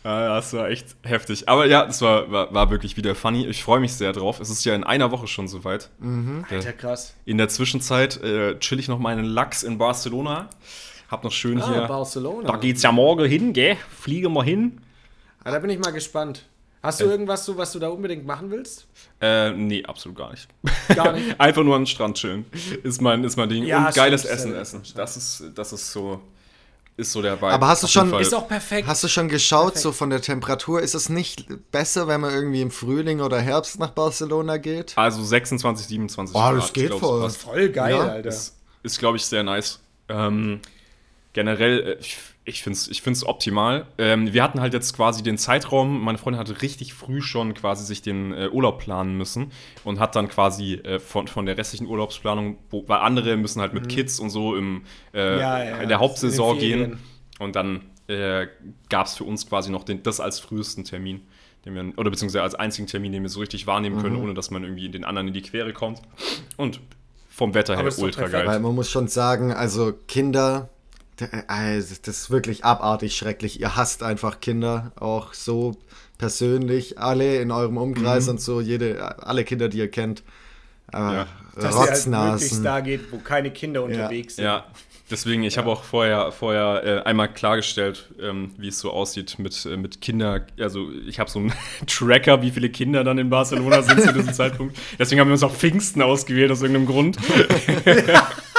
Ja, das war echt heftig. Aber ja, das war, war, war wirklich wieder funny. Ich freue mich sehr drauf. Es ist ja in einer Woche schon soweit.
Alter, krass.
In der Zwischenzeit äh, chill ich noch meinen Lachs in Barcelona. Hab noch schön
Ah,
hier.
Barcelona.
Da geht's ja morgen hin, gell? Fliegen wir hin.
Ja, da bin ich mal gespannt. Hast du irgendwas, so, was du da unbedingt machen willst?
Äh, nee, absolut gar nicht.
Gar nicht.
Einfach nur am Strand chillen. Ist mein, ist mein Ding.
Ja,
Und geiles
stimmt,
Essen essen. Das ist, das ist so, ist so der Vibe.
Aber hast du schon-
Fall.
Ist auch perfekt.
Hast du schon geschaut, so von der Temperatur, ist es nicht besser, wenn man irgendwie im Frühling oder Herbst nach Barcelona geht?
Also 26, 27
Oh,
Grad.
das geht
glaub,
voll.
passt.
Voll geil,
Ja,
Alter.
Ist, ist glaube ich, sehr nice. Ähm, generell, äh, ich, ich finde es ich find's optimal. Ähm, wir hatten halt jetzt quasi den Zeitraum, meine Freundin hatte richtig früh schon quasi sich den äh, Urlaub planen müssen und hat dann quasi äh, von, von der restlichen Urlaubsplanung, wo, weil andere müssen halt mit Kids und so im, äh,
Mhm. Ja, ja,
in der Hauptsaison
in
gehen. Und dann äh, gab es für uns quasi noch den, das als frühesten Termin. Den wir, oder beziehungsweise als einzigen Termin, den wir so richtig wahrnehmen können,
Mhm.
ohne dass man irgendwie den anderen in die Quere kommt. Und vom Wetter her ultra
perfekt.
Weil
geil.
man muss schon sagen, also Kinder, also das ist wirklich abartig schrecklich. Ihr hasst einfach Kinder, auch so persönlich, alle in eurem Umkreis und so, jede, alle Kinder, die ihr kennt. Äh,
Ja.
Dass ihr halt möglichst
Rotznasen.
da geht, wo keine Kinder unterwegs sind.
Ja, deswegen, ich habe auch vorher, vorher äh, einmal klargestellt, ähm, wie es so aussieht mit, äh, mit Kinder. Also, ich habe so einen Tracker, wie viele Kinder dann in Barcelona sind zu diesem Zeitpunkt. Deswegen haben wir uns auch Pfingsten ausgewählt, aus irgendeinem Grund.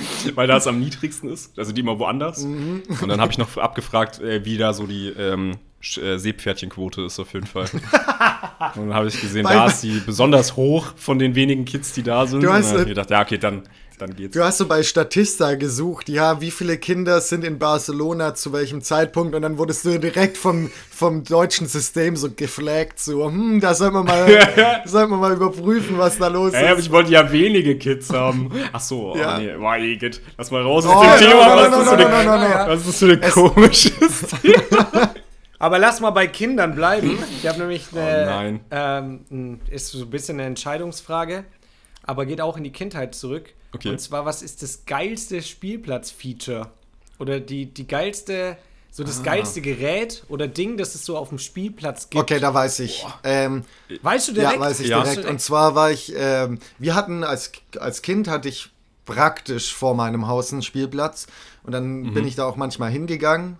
Weil da es am niedrigsten ist, also die immer woanders.
Mhm.
Und dann habe ich noch abgefragt, äh, wie da so die ähm, äh, Seepferdchenquote ist auf jeden Fall. Und dann habe ich gesehen,
Weil-
da ist die besonders hoch von den wenigen Kids, die da sind.
Du hast,
und dann
äh,
ich gedacht, ja, okay, dann, dann geht's.
Du hast so bei Statista gesucht, ja, wie viele Kinder sind in Barcelona zu welchem Zeitpunkt und dann wurdest du direkt vom, vom deutschen System so geflaggt, so, hm, da soll man mal, soll man mal überprüfen, was da los
Ey, aber
ist.
ich wollte ja wenige Kids haben. Ach so, oh,
Ja.
nee, boah, ey, geht. Lass mal raus
Oh,
aus dem
no,
Thema.
no,
was, ist eine, was ist so ein komisches
Aber lass mal bei Kindern bleiben. Ich habe nämlich eine.
Oh nein.
Ähm, ist so ein bisschen eine Entscheidungsfrage, aber geht auch in die Kindheit zurück.
Okay.
Und zwar, was ist das geilste Spielplatz-Feature? Oder die, die geilste, so
Ah.
das geilste Gerät oder Ding, das es so auf dem Spielplatz gibt?
Okay, da weiß ich. Ähm,
Weißt du direkt?
ja, weiß ich
Ja.
direkt. Und zwar war ich, ähm, wir hatten als, als Kind hatte ich praktisch vor meinem Haus einen Spielplatz und dann
Mhm.
bin ich da auch manchmal hingegangen.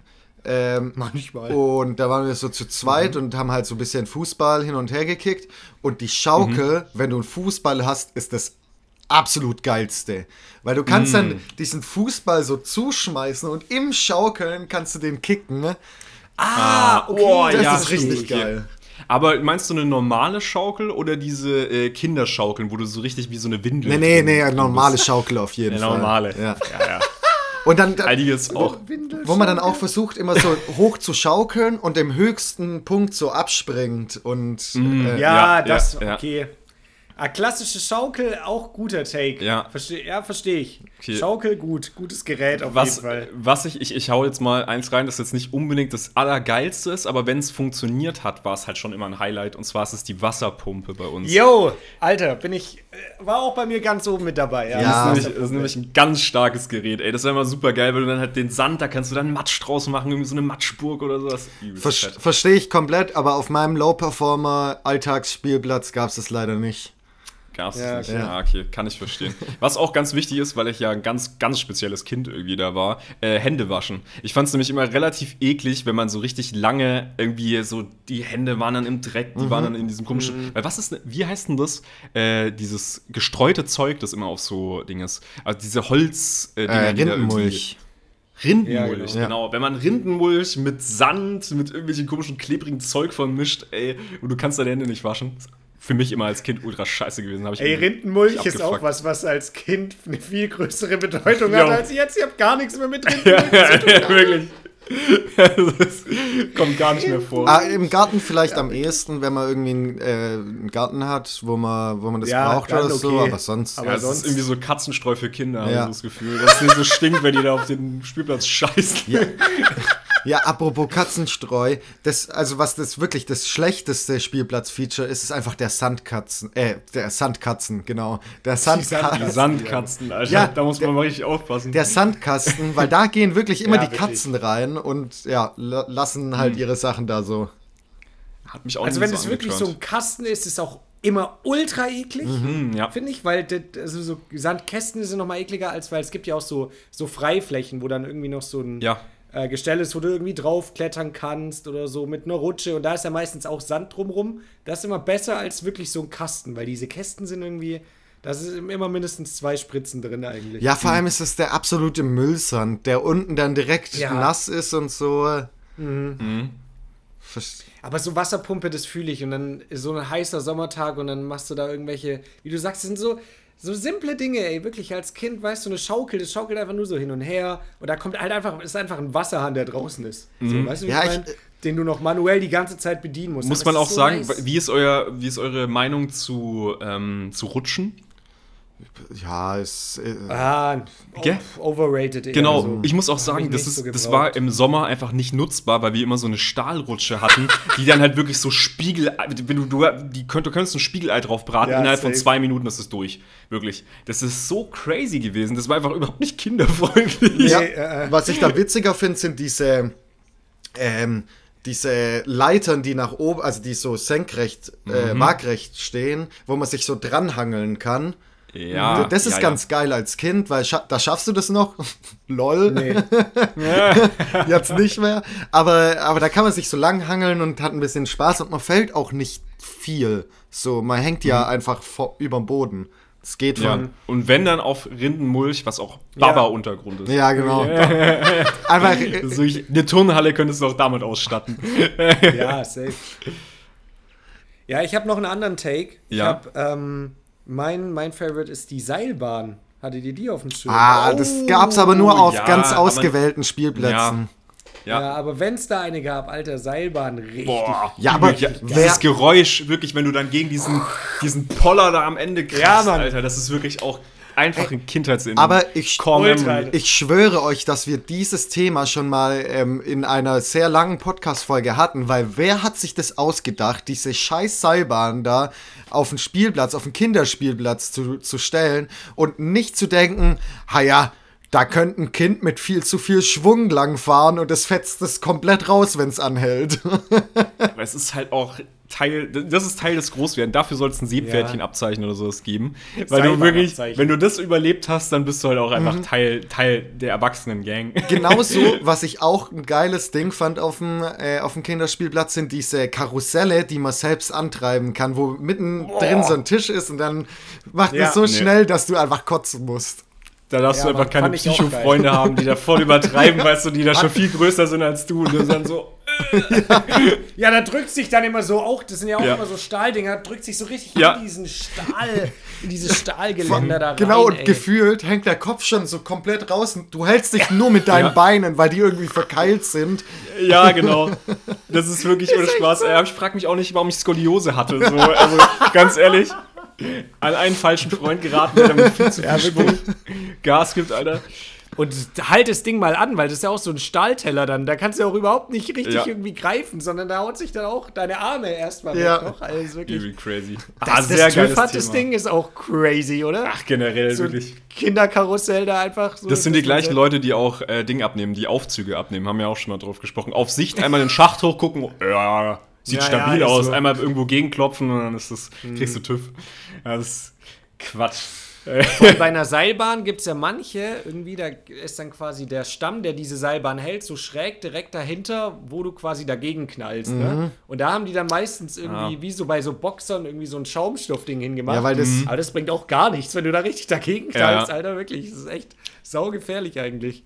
Ähm,
Manchmal.
Und da waren wir so zu zweit und haben halt so ein bisschen Fußball hin und her gekickt. Und die Schaukel, wenn du einen Fußball hast, ist das absolut geilste. Weil du kannst dann diesen Fußball so zuschmeißen und im Schaukeln kannst du den kicken. Ne?
ah, okay.
Oh,
Das
ja,
ist richtig
okay.
geil.
Aber meinst du eine normale Schaukel oder diese äh, Kinderschaukeln, wo du so richtig wie so eine Windel.
Nee, nee, nee, eine normale
bist?
Schaukel auf jeden
Eine
Fall.
normale.
Ja.
Ja, ja.
Und dann, dann
Einiges auch.
wo man dann auch versucht, immer so hoch zu schaukeln und im höchsten Punkt so abspringt und äh,
Ja,
Ja,
das,
ja, ja.
okay. Ah, klassische Schaukel, auch guter Take.
Ja.
Versteh, ja, verstehe ich.
Okay.
Schaukel, gut. Gutes Gerät auf
Was,
jeden Fall.
was ich, ich, ich hau jetzt mal eins rein, das jetzt nicht unbedingt das Allergeilste ist, aber wenn es funktioniert hat, war es halt schon immer ein Highlight. Und zwar ist es die Wasserpumpe bei uns.
Yo, Alter, bin ich, äh, war auch bei mir ganz oben mit dabei. Ja,
Ja.
Das ist, nämlich, das ist nämlich ein ganz starkes Gerät, ey. Das ist immer super geil, weil du dann halt den Sand, da kannst du dann Matsch draus machen, irgendwie so eine Matschburg oder sowas.
Verstehe ich komplett, aber auf meinem Low-Performer-Alltagsspielplatz gab es das leider nicht.
Gab's
Ja,
nicht?
okay.
Ja, okay, kann ich verstehen. Was auch ganz wichtig ist, weil ich ja ein ganz, ganz spezielles Kind irgendwie da war, äh, Hände waschen. Ich fand es nämlich immer relativ eklig, wenn man so richtig lange irgendwie so, die Hände waren dann im Dreck, die waren dann in diesem komischen. Weil was ist, wie heißt denn das? Äh, dieses gestreute Zeug, das immer auf so Ding ist. Also diese Holz, äh, Dinger,
Äh,
die
Rindenmulch.
Rindenmulch,
Ja,
genau. Wenn man Rindenmulch mit Sand, mit irgendwelchen komischen klebrigen Zeug vermischt, ey, und du kannst deine Hände nicht waschen. Ist Für mich immer als Kind ultra scheiße gewesen.
Ey, Rindenmulch ist auch was, was als Kind eine viel größere Bedeutung
Jo.
hat als jetzt. Ich habe gar nichts mehr mit
Ja,
Rindenmulch.
ja, wirklich. das kommt gar nicht mehr vor.
Ah, Im Garten vielleicht am ehesten, wenn man irgendwie einen, äh, einen Garten hat, wo man, wo man das
Ja,
braucht oder so,
okay.
aber sonst.
Aber
ja, das
sonst-
ist irgendwie so Katzenstreu für Kinder, habe
Ja.
ich so das Gefühl. Dass es so stinkt, wenn die da auf den Spielplatz scheißen.
Ja. Ja, apropos Katzenstreu, das, also was das wirklich das schlechteste Spielplatz-Feature ist, ist einfach der Sandkatzen, äh, der Sandkatzen, genau. Der
Die
Sandkasten.
Sandkatzen, Alter.
Ja,
da muss man mal richtig aufpassen.
Der Sandkasten, weil da gehen wirklich immer
Ja,
die
wirklich.
Katzen rein und ja, la- lassen halt ihre Sachen da so.
Hat mich auch
Also wenn
so
es wirklich so ein Kasten ist, ist es auch immer ultra eklig.
Hm, ja.
Finde ich, weil das, also so Sandkästen sind noch mal ekliger, als weil es gibt ja auch so, so Freiflächen, wo dann irgendwie noch so ein
Ja.
Äh, Gestell ist, wo du irgendwie draufklettern kannst oder so mit einer Rutsche und da ist ja meistens auch Sand drumrum. Das ist immer besser als wirklich so ein Kasten, weil diese Kästen sind irgendwie, da sind immer mindestens zwei Spritzen drin eigentlich.
Ja, vor allem ist es der absolute Müllsand, der unten dann direkt
Ja.
nass ist und so. Verst-
Aber so Wasserpumpe, das fühle ich. Und dann ist so ein heißer Sommertag und dann machst du da irgendwelche, wie du sagst, das sind so, so simple Dinge, ey. Wirklich als Kind, weißt du, eine Schaukel, das schaukelt einfach nur so hin und her. Und da kommt halt einfach, ist einfach ein Wasserhahn, der draußen ist. So, weißt du, wie
Ja,
ich mein? Den du noch manuell die ganze Zeit bedienen musst.
Muss
Aber
man auch
so
sagen,
nice.
wie ist, euer, wie ist eure Meinung zu, ähm, zu Rutschen?
Ja, es. Äh,
Ah, o- overrated. eher
Genau,
so.
ich muss auch sagen, das, ist,
so
das war im Sommer einfach nicht nutzbar, weil wir immer so eine Stahlrutsche hatten, die dann halt wirklich so Spiegel, wenn du, du, die könnt, du könntest ein Spiegelei drauf braten,
Ja,
innerhalb von
safe.
zwei Minuten ist es durch. Wirklich. Das ist so crazy gewesen. Das war einfach überhaupt nicht kinderfreundlich.
ja,
Nee, äh,
was ich da witziger finde, sind diese. Ähm, diese Leitern, die nach oben, also die so senkrecht, äh,
Mhm.
waagrecht stehen, wo man sich so dranhangeln kann.
Ja,
das ist
ja,
ganz geil als Kind, weil scha da schaffst du das noch. Lol.
Nee.
Jetzt nicht mehr. Aber, aber da kann man sich so lang hangeln und hat ein bisschen Spaß und man fällt auch nicht viel. So, man hängt ja einfach vor, überm Boden. Es geht
Mhm. Ja.
von.
Und wenn dann auf Rindenmulch, was auch Baba-Untergrund ist.
Ja, genau. Einfach.
Das ist wirklich, eine Turnhalle könntest du auch damit ausstatten.
ja, safe. Ja, ich habe noch einen anderen Take. Ich
Ja.
habe, ähm, mein, mein Favorite ist die Seilbahn. Hattet ihr die auf dem Schirm?
Ah, das gab's aber nur auf
ja,
ganz
aber-
ausgewählten Spielplätzen.
Ja.
Ja,
Ja.
aber wenn es da eine gab, alter, Seilbahn, richtig.
Boah,
Ja, aber
ja, dieses Geräusch, wirklich, wenn du dann gegen diesen, diesen Poller da am Ende kriegst,
Ja, Mann.
Alter, das ist wirklich auch einfach ein Kindheitsinfo.
Aber ich, ich schwöre euch, dass wir dieses Thema schon mal ähm, in einer sehr langen Podcast-Folge hatten, weil wer hat sich das ausgedacht, diese scheiß Seilbahn da auf den Spielplatz, auf den Kinderspielplatz zu, zu stellen und nicht zu denken, ha ja, da könnte ein Kind mit viel zu viel Schwung langfahren und es fetzt es komplett raus, wenn es anhält.
Aber es ist halt auch Teil, das ist Teil des Großwerden. Dafür soll es ein Seepferdchenabzeichen oder sowas geben. Weil du wirklich, wenn du das überlebt hast, dann bist du halt auch
Mhm.
einfach Teil, Teil der Erwachsenen-Gang.
Genauso, was ich auch ein geiles Ding fand auf dem, äh, auf dem Kinderspielplatz, sind diese Karusselle, die man selbst antreiben kann, wo mittendrin so ein Tisch ist und dann macht
Ja.
es so
Nee.
schnell, dass du einfach kotzen musst.
Da darfst
Ja,
du einfach keine. Psycho-Freunde haben, die da voll übertreiben, weißt du, die da schon viel größer sind als du. Und du dann so,
Ja, da drückt sich dann immer so auch, das sind ja auch
Ja.
immer so Stahldinger, drückt sich so richtig
Ja.
in diesen Stahl, in dieses Stahlgeländer da rein.
genau, und
ey.
gefühlt hängt der Kopf schon so komplett raus. und Du hältst dich nur mit deinen
Ja.
Beinen, weil die irgendwie verkeilt sind.
Ja, genau. Das ist wirklich ohne Spaß. Äh, Ich frage mich auch nicht, warum ich Skoliose hatte. So, also ganz ehrlich, an einen falschen Freund geraten, der damit viel zu viel Schwung Gas gibt, Alter.
Und halt das Ding mal an, weil das ist ja auch so ein Stahlteller dann. Da kannst du auch überhaupt nicht richtig
Ja.
irgendwie greifen, sondern da haut sich dann auch deine Arme erstmal
Ja.
weg noch. Also wirklich.
Übel crazy.
Das, das TÜV-hartes Ding ist auch crazy, oder?
Ach, generell,
so
wirklich.
Kinderkarussell da einfach so.
Das sind die gleichen Leute, die auch äh, Ding abnehmen, die Aufzüge abnehmen. Haben wir auch schon mal drauf gesprochen. Auf Sicht einmal den Schacht hochgucken. Ja, sieht
Ja,
stabil
ja,
aus.
so.
Einmal irgendwo gegenklopfen und dann ist das, kriegst du TÜV. Das ist Quatsch.
Und bei einer Seilbahn gibt es ja manche, irgendwie, da ist dann quasi der Stamm, der diese Seilbahn hält, so schräg direkt dahinter, wo du quasi dagegen knallst. Ne? Und da haben die dann meistens irgendwie,
Ja.
wie so bei so Boxern, irgendwie so ein Schaumstoffding hingemacht.
Ja, weil das-
Aber das bringt auch gar nichts, wenn du da richtig dagegen knallst,
Ja.
Alter, wirklich. Das ist echt saugefährlich eigentlich.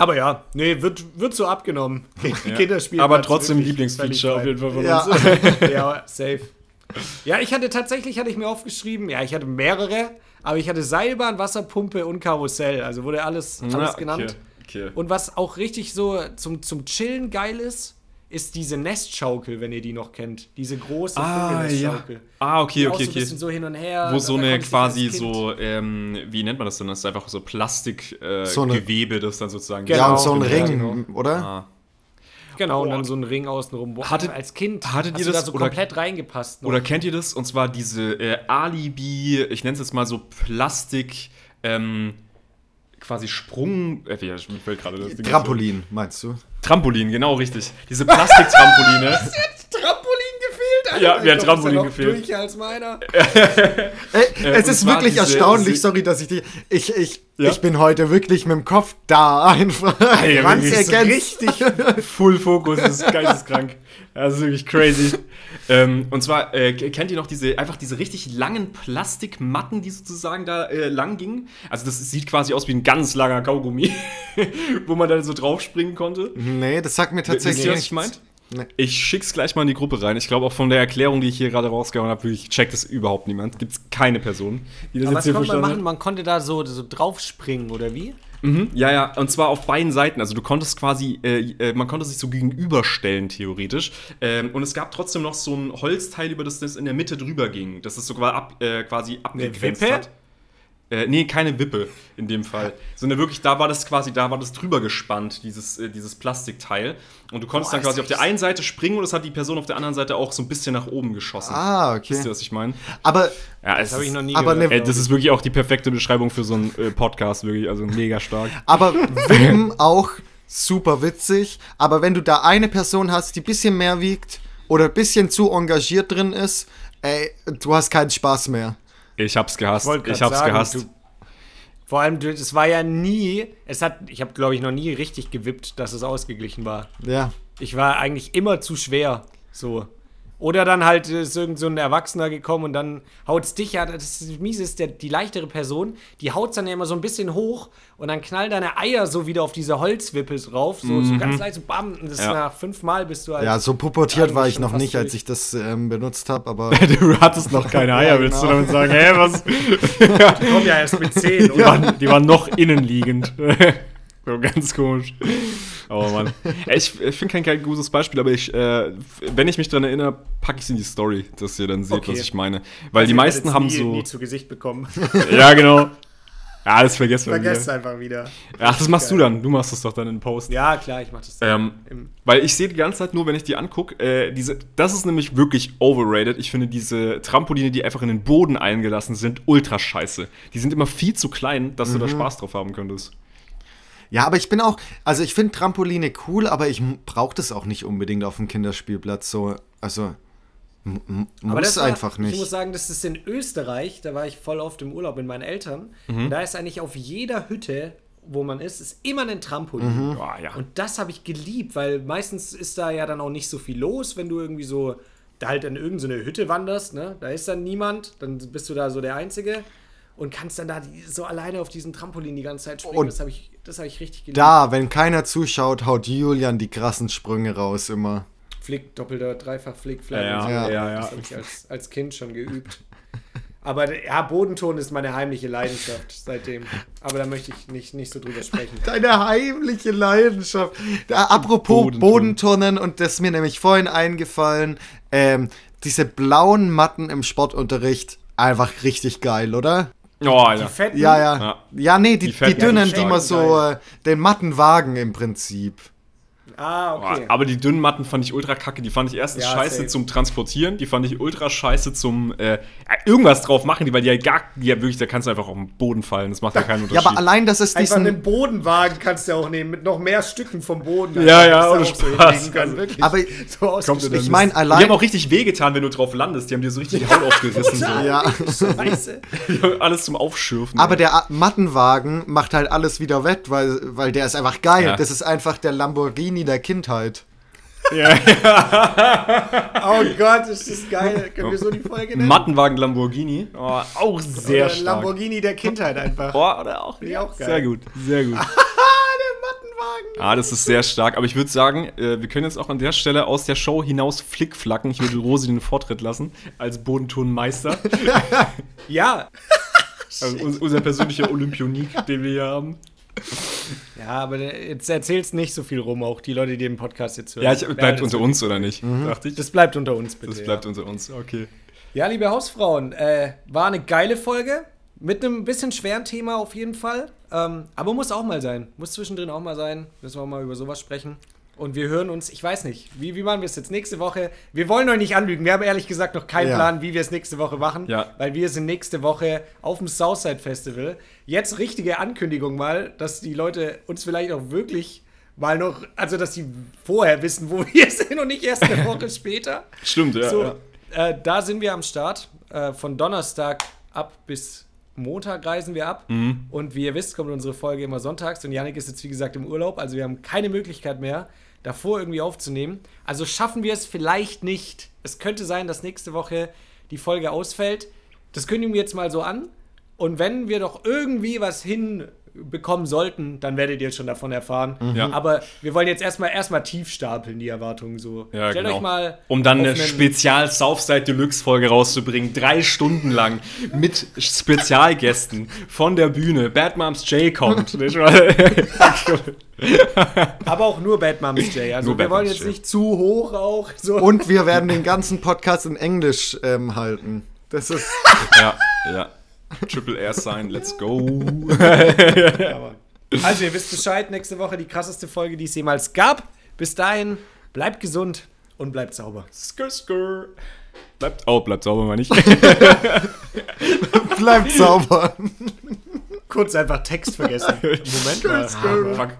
Aber ja, nee, wird, wird so abgenommen. Kinderspiel.
Aber trotzdem Lieblingsfeature auf jeden Fall von
Ja.
uns.
ja, safe. Ja, ich hatte tatsächlich, hatte ich mir aufgeschrieben, ja, ich hatte mehrere, aber ich hatte Seilbahn, Wasserpumpe und Karussell. Also wurde alles, alles
Ja, okay.
genannt.
Okay.
Und was auch richtig so zum, zum Chillen geil ist, ist diese Nestschaukel, wenn ihr die noch kennt. Diese große
Ah, ja.
Vogelnestschaukel.
Ah, okay,
Die auch
okay,
so ein bisschen
okay.
so hin und her.
Wo so eine quasi so, ähm, wie nennt man das denn? Das ist einfach so Plastikgewebe, äh,
So
Gewebe, das dann sozusagen.
Genau.
ja, und so ein
Ja,
Ring, oder?
Ah.
Genau, und dann so ein Ring außenrum. Boah,
Hattet-
als Kind
hattet
hast
ihr
du
das
da so
oder-
komplett reingepasst. noch.
Oder kennt ihr das? Und zwar diese äh, Alibi, ich nenne es jetzt mal so Plastik, ähm, quasi Sprung. Äh, mir fällt gerade das Ding
Trampolin, meinst du?
Trampolin, genau richtig. Diese Plastiktrampoline. Ja, mir hat Trampolin
noch
gefehlt.
Durch als meiner.
Ey, es ist wirklich
diese-
erstaunlich,
diese-
sorry, dass ich die. Ich, ich,
Ja?
ich bin heute wirklich mit dem Kopf da einfach.
Ey, so
ergänzt.
richtig Full Fokus, das ist geisteskrank. Das ist wirklich crazy. ähm, und zwar, äh, kennt ihr noch diese, einfach diese richtig langen Plastikmatten, die sozusagen da äh, lang gingen? Also das sieht quasi aus wie ein ganz langer Kaugummi, wo man dann so draufspringen konnte.
Nee, das sagt mir
Wisst ihr,
tatsächlich
was
nichts.
ich meint?
Nee.
Ich schick's gleich mal in die Gruppe rein. Ich glaube auch von der Erklärung, die ich hier gerade rausgehauen habe, ich checkt das überhaupt niemand. Gibt's keine Person, die das
Aber
jetzt
was
hier
konnte man machen? Man konnte da so, so draufspringen, oder wie?
Mhm, ja, ja, und zwar auf beiden Seiten. Also du konntest quasi, äh, äh, man konnte sich so gegenüberstellen, theoretisch. Ähm, und es gab trotzdem noch so ein Holzteil, über das das in der Mitte drüber ging. Das ist sogar ab, äh, quasi abgegrenzt hat. Äh, nee, keine Wippe in dem Fall. Sondern wirklich, da war das quasi, da war das drüber gespannt, dieses, äh, dieses Plastikteil. Und du konntest
Boah,
dann quasi auf der einen Seite springen und es hat die Person auf der anderen Seite auch so ein bisschen nach oben geschossen.
Ah,
Wisst ihr,
okay.
was ich meine?
Aber
Ja, es
Das habe ich
ist-
noch nie
aber
gehört.
ne-
Ey, das ist wirklich auch die perfekte Beschreibung für so einen äh, Podcast, wirklich, also mega stark.
Aber Wippen auch super witzig. Aber wenn du da eine Person hast, die ein bisschen mehr wiegt oder ein bisschen zu engagiert drin ist, ey, du hast keinen Spaß mehr.
Ich hab's gehasst. Ich,
grad
hab's
sagen,
gehasst.
du- Vor allem, du- es war ja nie, es hat, ich habe glaube ich noch nie richtig gewippt, dass es ausgeglichen war.
Ja.
Ich war eigentlich immer zu schwer, so. Oder dann halt ist irgend so ein Erwachsener gekommen und dann haut's dich ja, das Miese ist, der, die leichtere Person, die haut's dann ja immer so ein bisschen hoch und dann knallen deine Eier so wieder auf diese Holzwippe drauf, so, so ganz leicht so bam, und das
Ja.
nach fünfmal bist du halt.
Ja, so pubertiert war ich noch nicht, als ich das ähm, benutzt habe, aber
du hattest noch keine Eier,
Ja,
willst du
genau.
damit sagen? Hä, was?
Die kommen ja erst mit 10,
Die
oder?
waren, die waren noch innenliegend. so ganz komisch. Oh Mann. Ich, ich finde kein, gutes Beispiel, aber ich, äh, wenn ich mich dran erinnere, packe ich es in die Story, dass ihr dann seht,
Okay.
was ich meine. Weil die
ihr
meisten haben
nie,
so.
nie zu Gesicht bekommen.
Ja, genau. Ja, das vergessen wir
Vergesst
wieder.
einfach wieder.
Ach, das machst du dann. Du machst das doch dann in Post.
Ja, klar, ich mach das.
Ähm,
Im-
weil ich sehe die ganze Zeit nur, wenn ich die angucke, äh, diese, das ist nämlich wirklich overrated. Ich finde diese Trampoline, die einfach in den Boden eingelassen sind, ultra scheiße. Die sind immer viel zu klein, dass du da Spaß drauf haben könntest.
Ja, aber ich bin auch, also ich finde Trampoline cool, aber ich brauche das auch nicht unbedingt auf dem Kinderspielplatz so. Also muss
das war-
einfach
Ich muss
nicht.
sagen, das ist in Österreich, da war ich voll oft im Urlaub mit meinen Eltern.
Mhm.
Und da ist eigentlich auf jeder Hütte, wo man ist, ist immer ein Trampolin.
Mhm.
Boah, ja.
Und das habe ich geliebt, weil meistens ist da ja dann auch nicht so viel los, wenn du irgendwie so da halt in irgendeine Hütte wanderst, ne? Da ist dann niemand, dann bist du da so der Einzige und kannst dann da so alleine auf diesem Trampolin die ganze Zeit springen.
Und
das habe ich, das hab ich richtig geliebt.
Da, wenn keiner zuschaut, haut Julian die krassen Sprünge raus immer.
Flick, doppelter, dreifach Flick, Flag.
Ja,
so.
ja,
ja, ja.
Das habe ich als, als Kind schon geübt. Aber ja, Bodenton ist meine heimliche Leidenschaft seitdem. Aber da möchte ich nicht, nicht so drüber sprechen.
Deine heimliche Leidenschaft. Da, apropos
Bodenturnen.
Bodenturnen, und das ist mir nämlich vorhin eingefallen, ähm, diese blauen Matten im Sportunterricht, einfach richtig geil, oder?
Oh, ja.
Fetten,
Ja, ja.
Ja.
Nee, die,
Die
die, dünnen,
die
die man so äh, den Matten wagen im Prinzip.
Ah, okay.
Aber die dünnen Matten fand ich ultra kacke. Die fand ich erstens
Ja,
scheiße
safe.
zum Transportieren. Die fand ich ultra scheiße zum äh, irgendwas drauf machen, die, weil die ja gar, die ja wirklich, da kannst du einfach auf den Boden fallen. Das macht ja keinen
Ja,
Unterschied.
aber allein, dass es
Einfach einen
diesen.
Bodenwagen kannst du auch nehmen, mit noch mehr Stücken vom Boden.
Ja, ja, ohne
so
Spaß.
hinlegen kannst, wirklich.
Aber
so
Kommt
ich meine,
Und Die
allein.
haben auch richtig wehgetan, wenn du drauf landest. Die haben dir so richtig die Haut aufgerissen. so.
Ja.
Scheiße.
Die haben Alles zum Aufschürfen.
Aber der A- Mattenwagen macht halt alles wieder wett, weil, weil der ist einfach geil.
Ja.
Das ist einfach der Lamborghini der Kindheit.
ja,
Oh Gott, ist das geil. Können wir so die Folge nennen?
Mattenwagen Lamborghini. Oh, auch sehr
Oder
stark.
Lamborghini der Kindheit einfach.
Oh, oder auch,
ich auch geil.
Sehr gut, sehr gut.
Ah, der Mattenwagen.
Ah, das ist sehr stark. Aber ich würde sagen, äh, wir können jetzt auch an der Stelle aus der Show hinaus flickflacken. Ich würde Rosi den Vortritt lassen als Bodenturnmeister.
Ja.
also un unser persönlicher Olympionik, den wir hier haben.
Ja, aber jetzt erzählst nicht so viel rum, auch die Leute, die den Podcast jetzt hören.
Ja, ich, bleibt unter uns oder nicht? Dachte ich.
Das bleibt unter uns, bitte.
Das bleibt unter uns, okay.
Ja, liebe Hausfrauen, äh, war eine geile Folge. Mit einem bisschen schweren Thema auf jeden Fall. Ähm, aber muss auch mal sein. Muss zwischendrin auch mal sein. Müssen wir auch mal über sowas sprechen. Und wir hören uns, ich weiß nicht, wie, wie machen wir es jetzt nächste Woche? Wir wollen euch nicht anlügen. Wir haben ehrlich gesagt noch keinen
Ja.
Plan, wie wir es nächste Woche machen.
Ja.
Weil wir sind nächste Woche auf dem Southside Festival. Jetzt richtige Ankündigung mal, dass die Leute uns vielleicht auch wirklich mal noch, also dass sie vorher wissen, wo wir sind und nicht erst eine Woche später.
Stimmt, ja.
So,
ja.
Äh, da sind wir am Start. Äh, von Donnerstag ab bis Montag reisen wir ab.
Mhm.
Und wie ihr wisst, kommt unsere Folge immer sonntags. Und Yannick ist jetzt, wie gesagt, im Urlaub. Also wir haben keine Möglichkeit mehr, davor irgendwie aufzunehmen. Also schaffen wir es vielleicht nicht. Es könnte sein, dass nächste Woche die Folge ausfällt. Das kündigen wir jetzt mal so an. Und wenn wir doch irgendwie was hinbekommen sollten, dann werdet ihr schon davon erfahren.
Ja.
Aber wir wollen jetzt erstmal erstmal tief stapeln, die Erwartungen so.
Ja,
Stellt
genau.
euch mal.
um dann eine Spezial Southside Deluxe Folge rauszubringen, drei Stunden lang mit Spezialgästen von der Bühne. Bad Moms J kommt.
Aber auch nur Bad Moms J. Also
Nur
wir
Bad
wollen
Moms
jetzt
J.
nicht zu hoch auch. So.
Und wir werden den ganzen Podcast in Englisch ähm, halten. Das ist.
ja, ja. Triple R Sign, let's go.
Also ihr wisst Bescheid, nächste Woche die krasseste Folge, die es jemals gab. Bis dahin, bleibt gesund und bleibt sauber.
skr, skr. Bleibt, oh, bleibt sauber mal nicht.
Bleibt sauber.
Kurz einfach Text vergessen. Moment mal.
Fuck.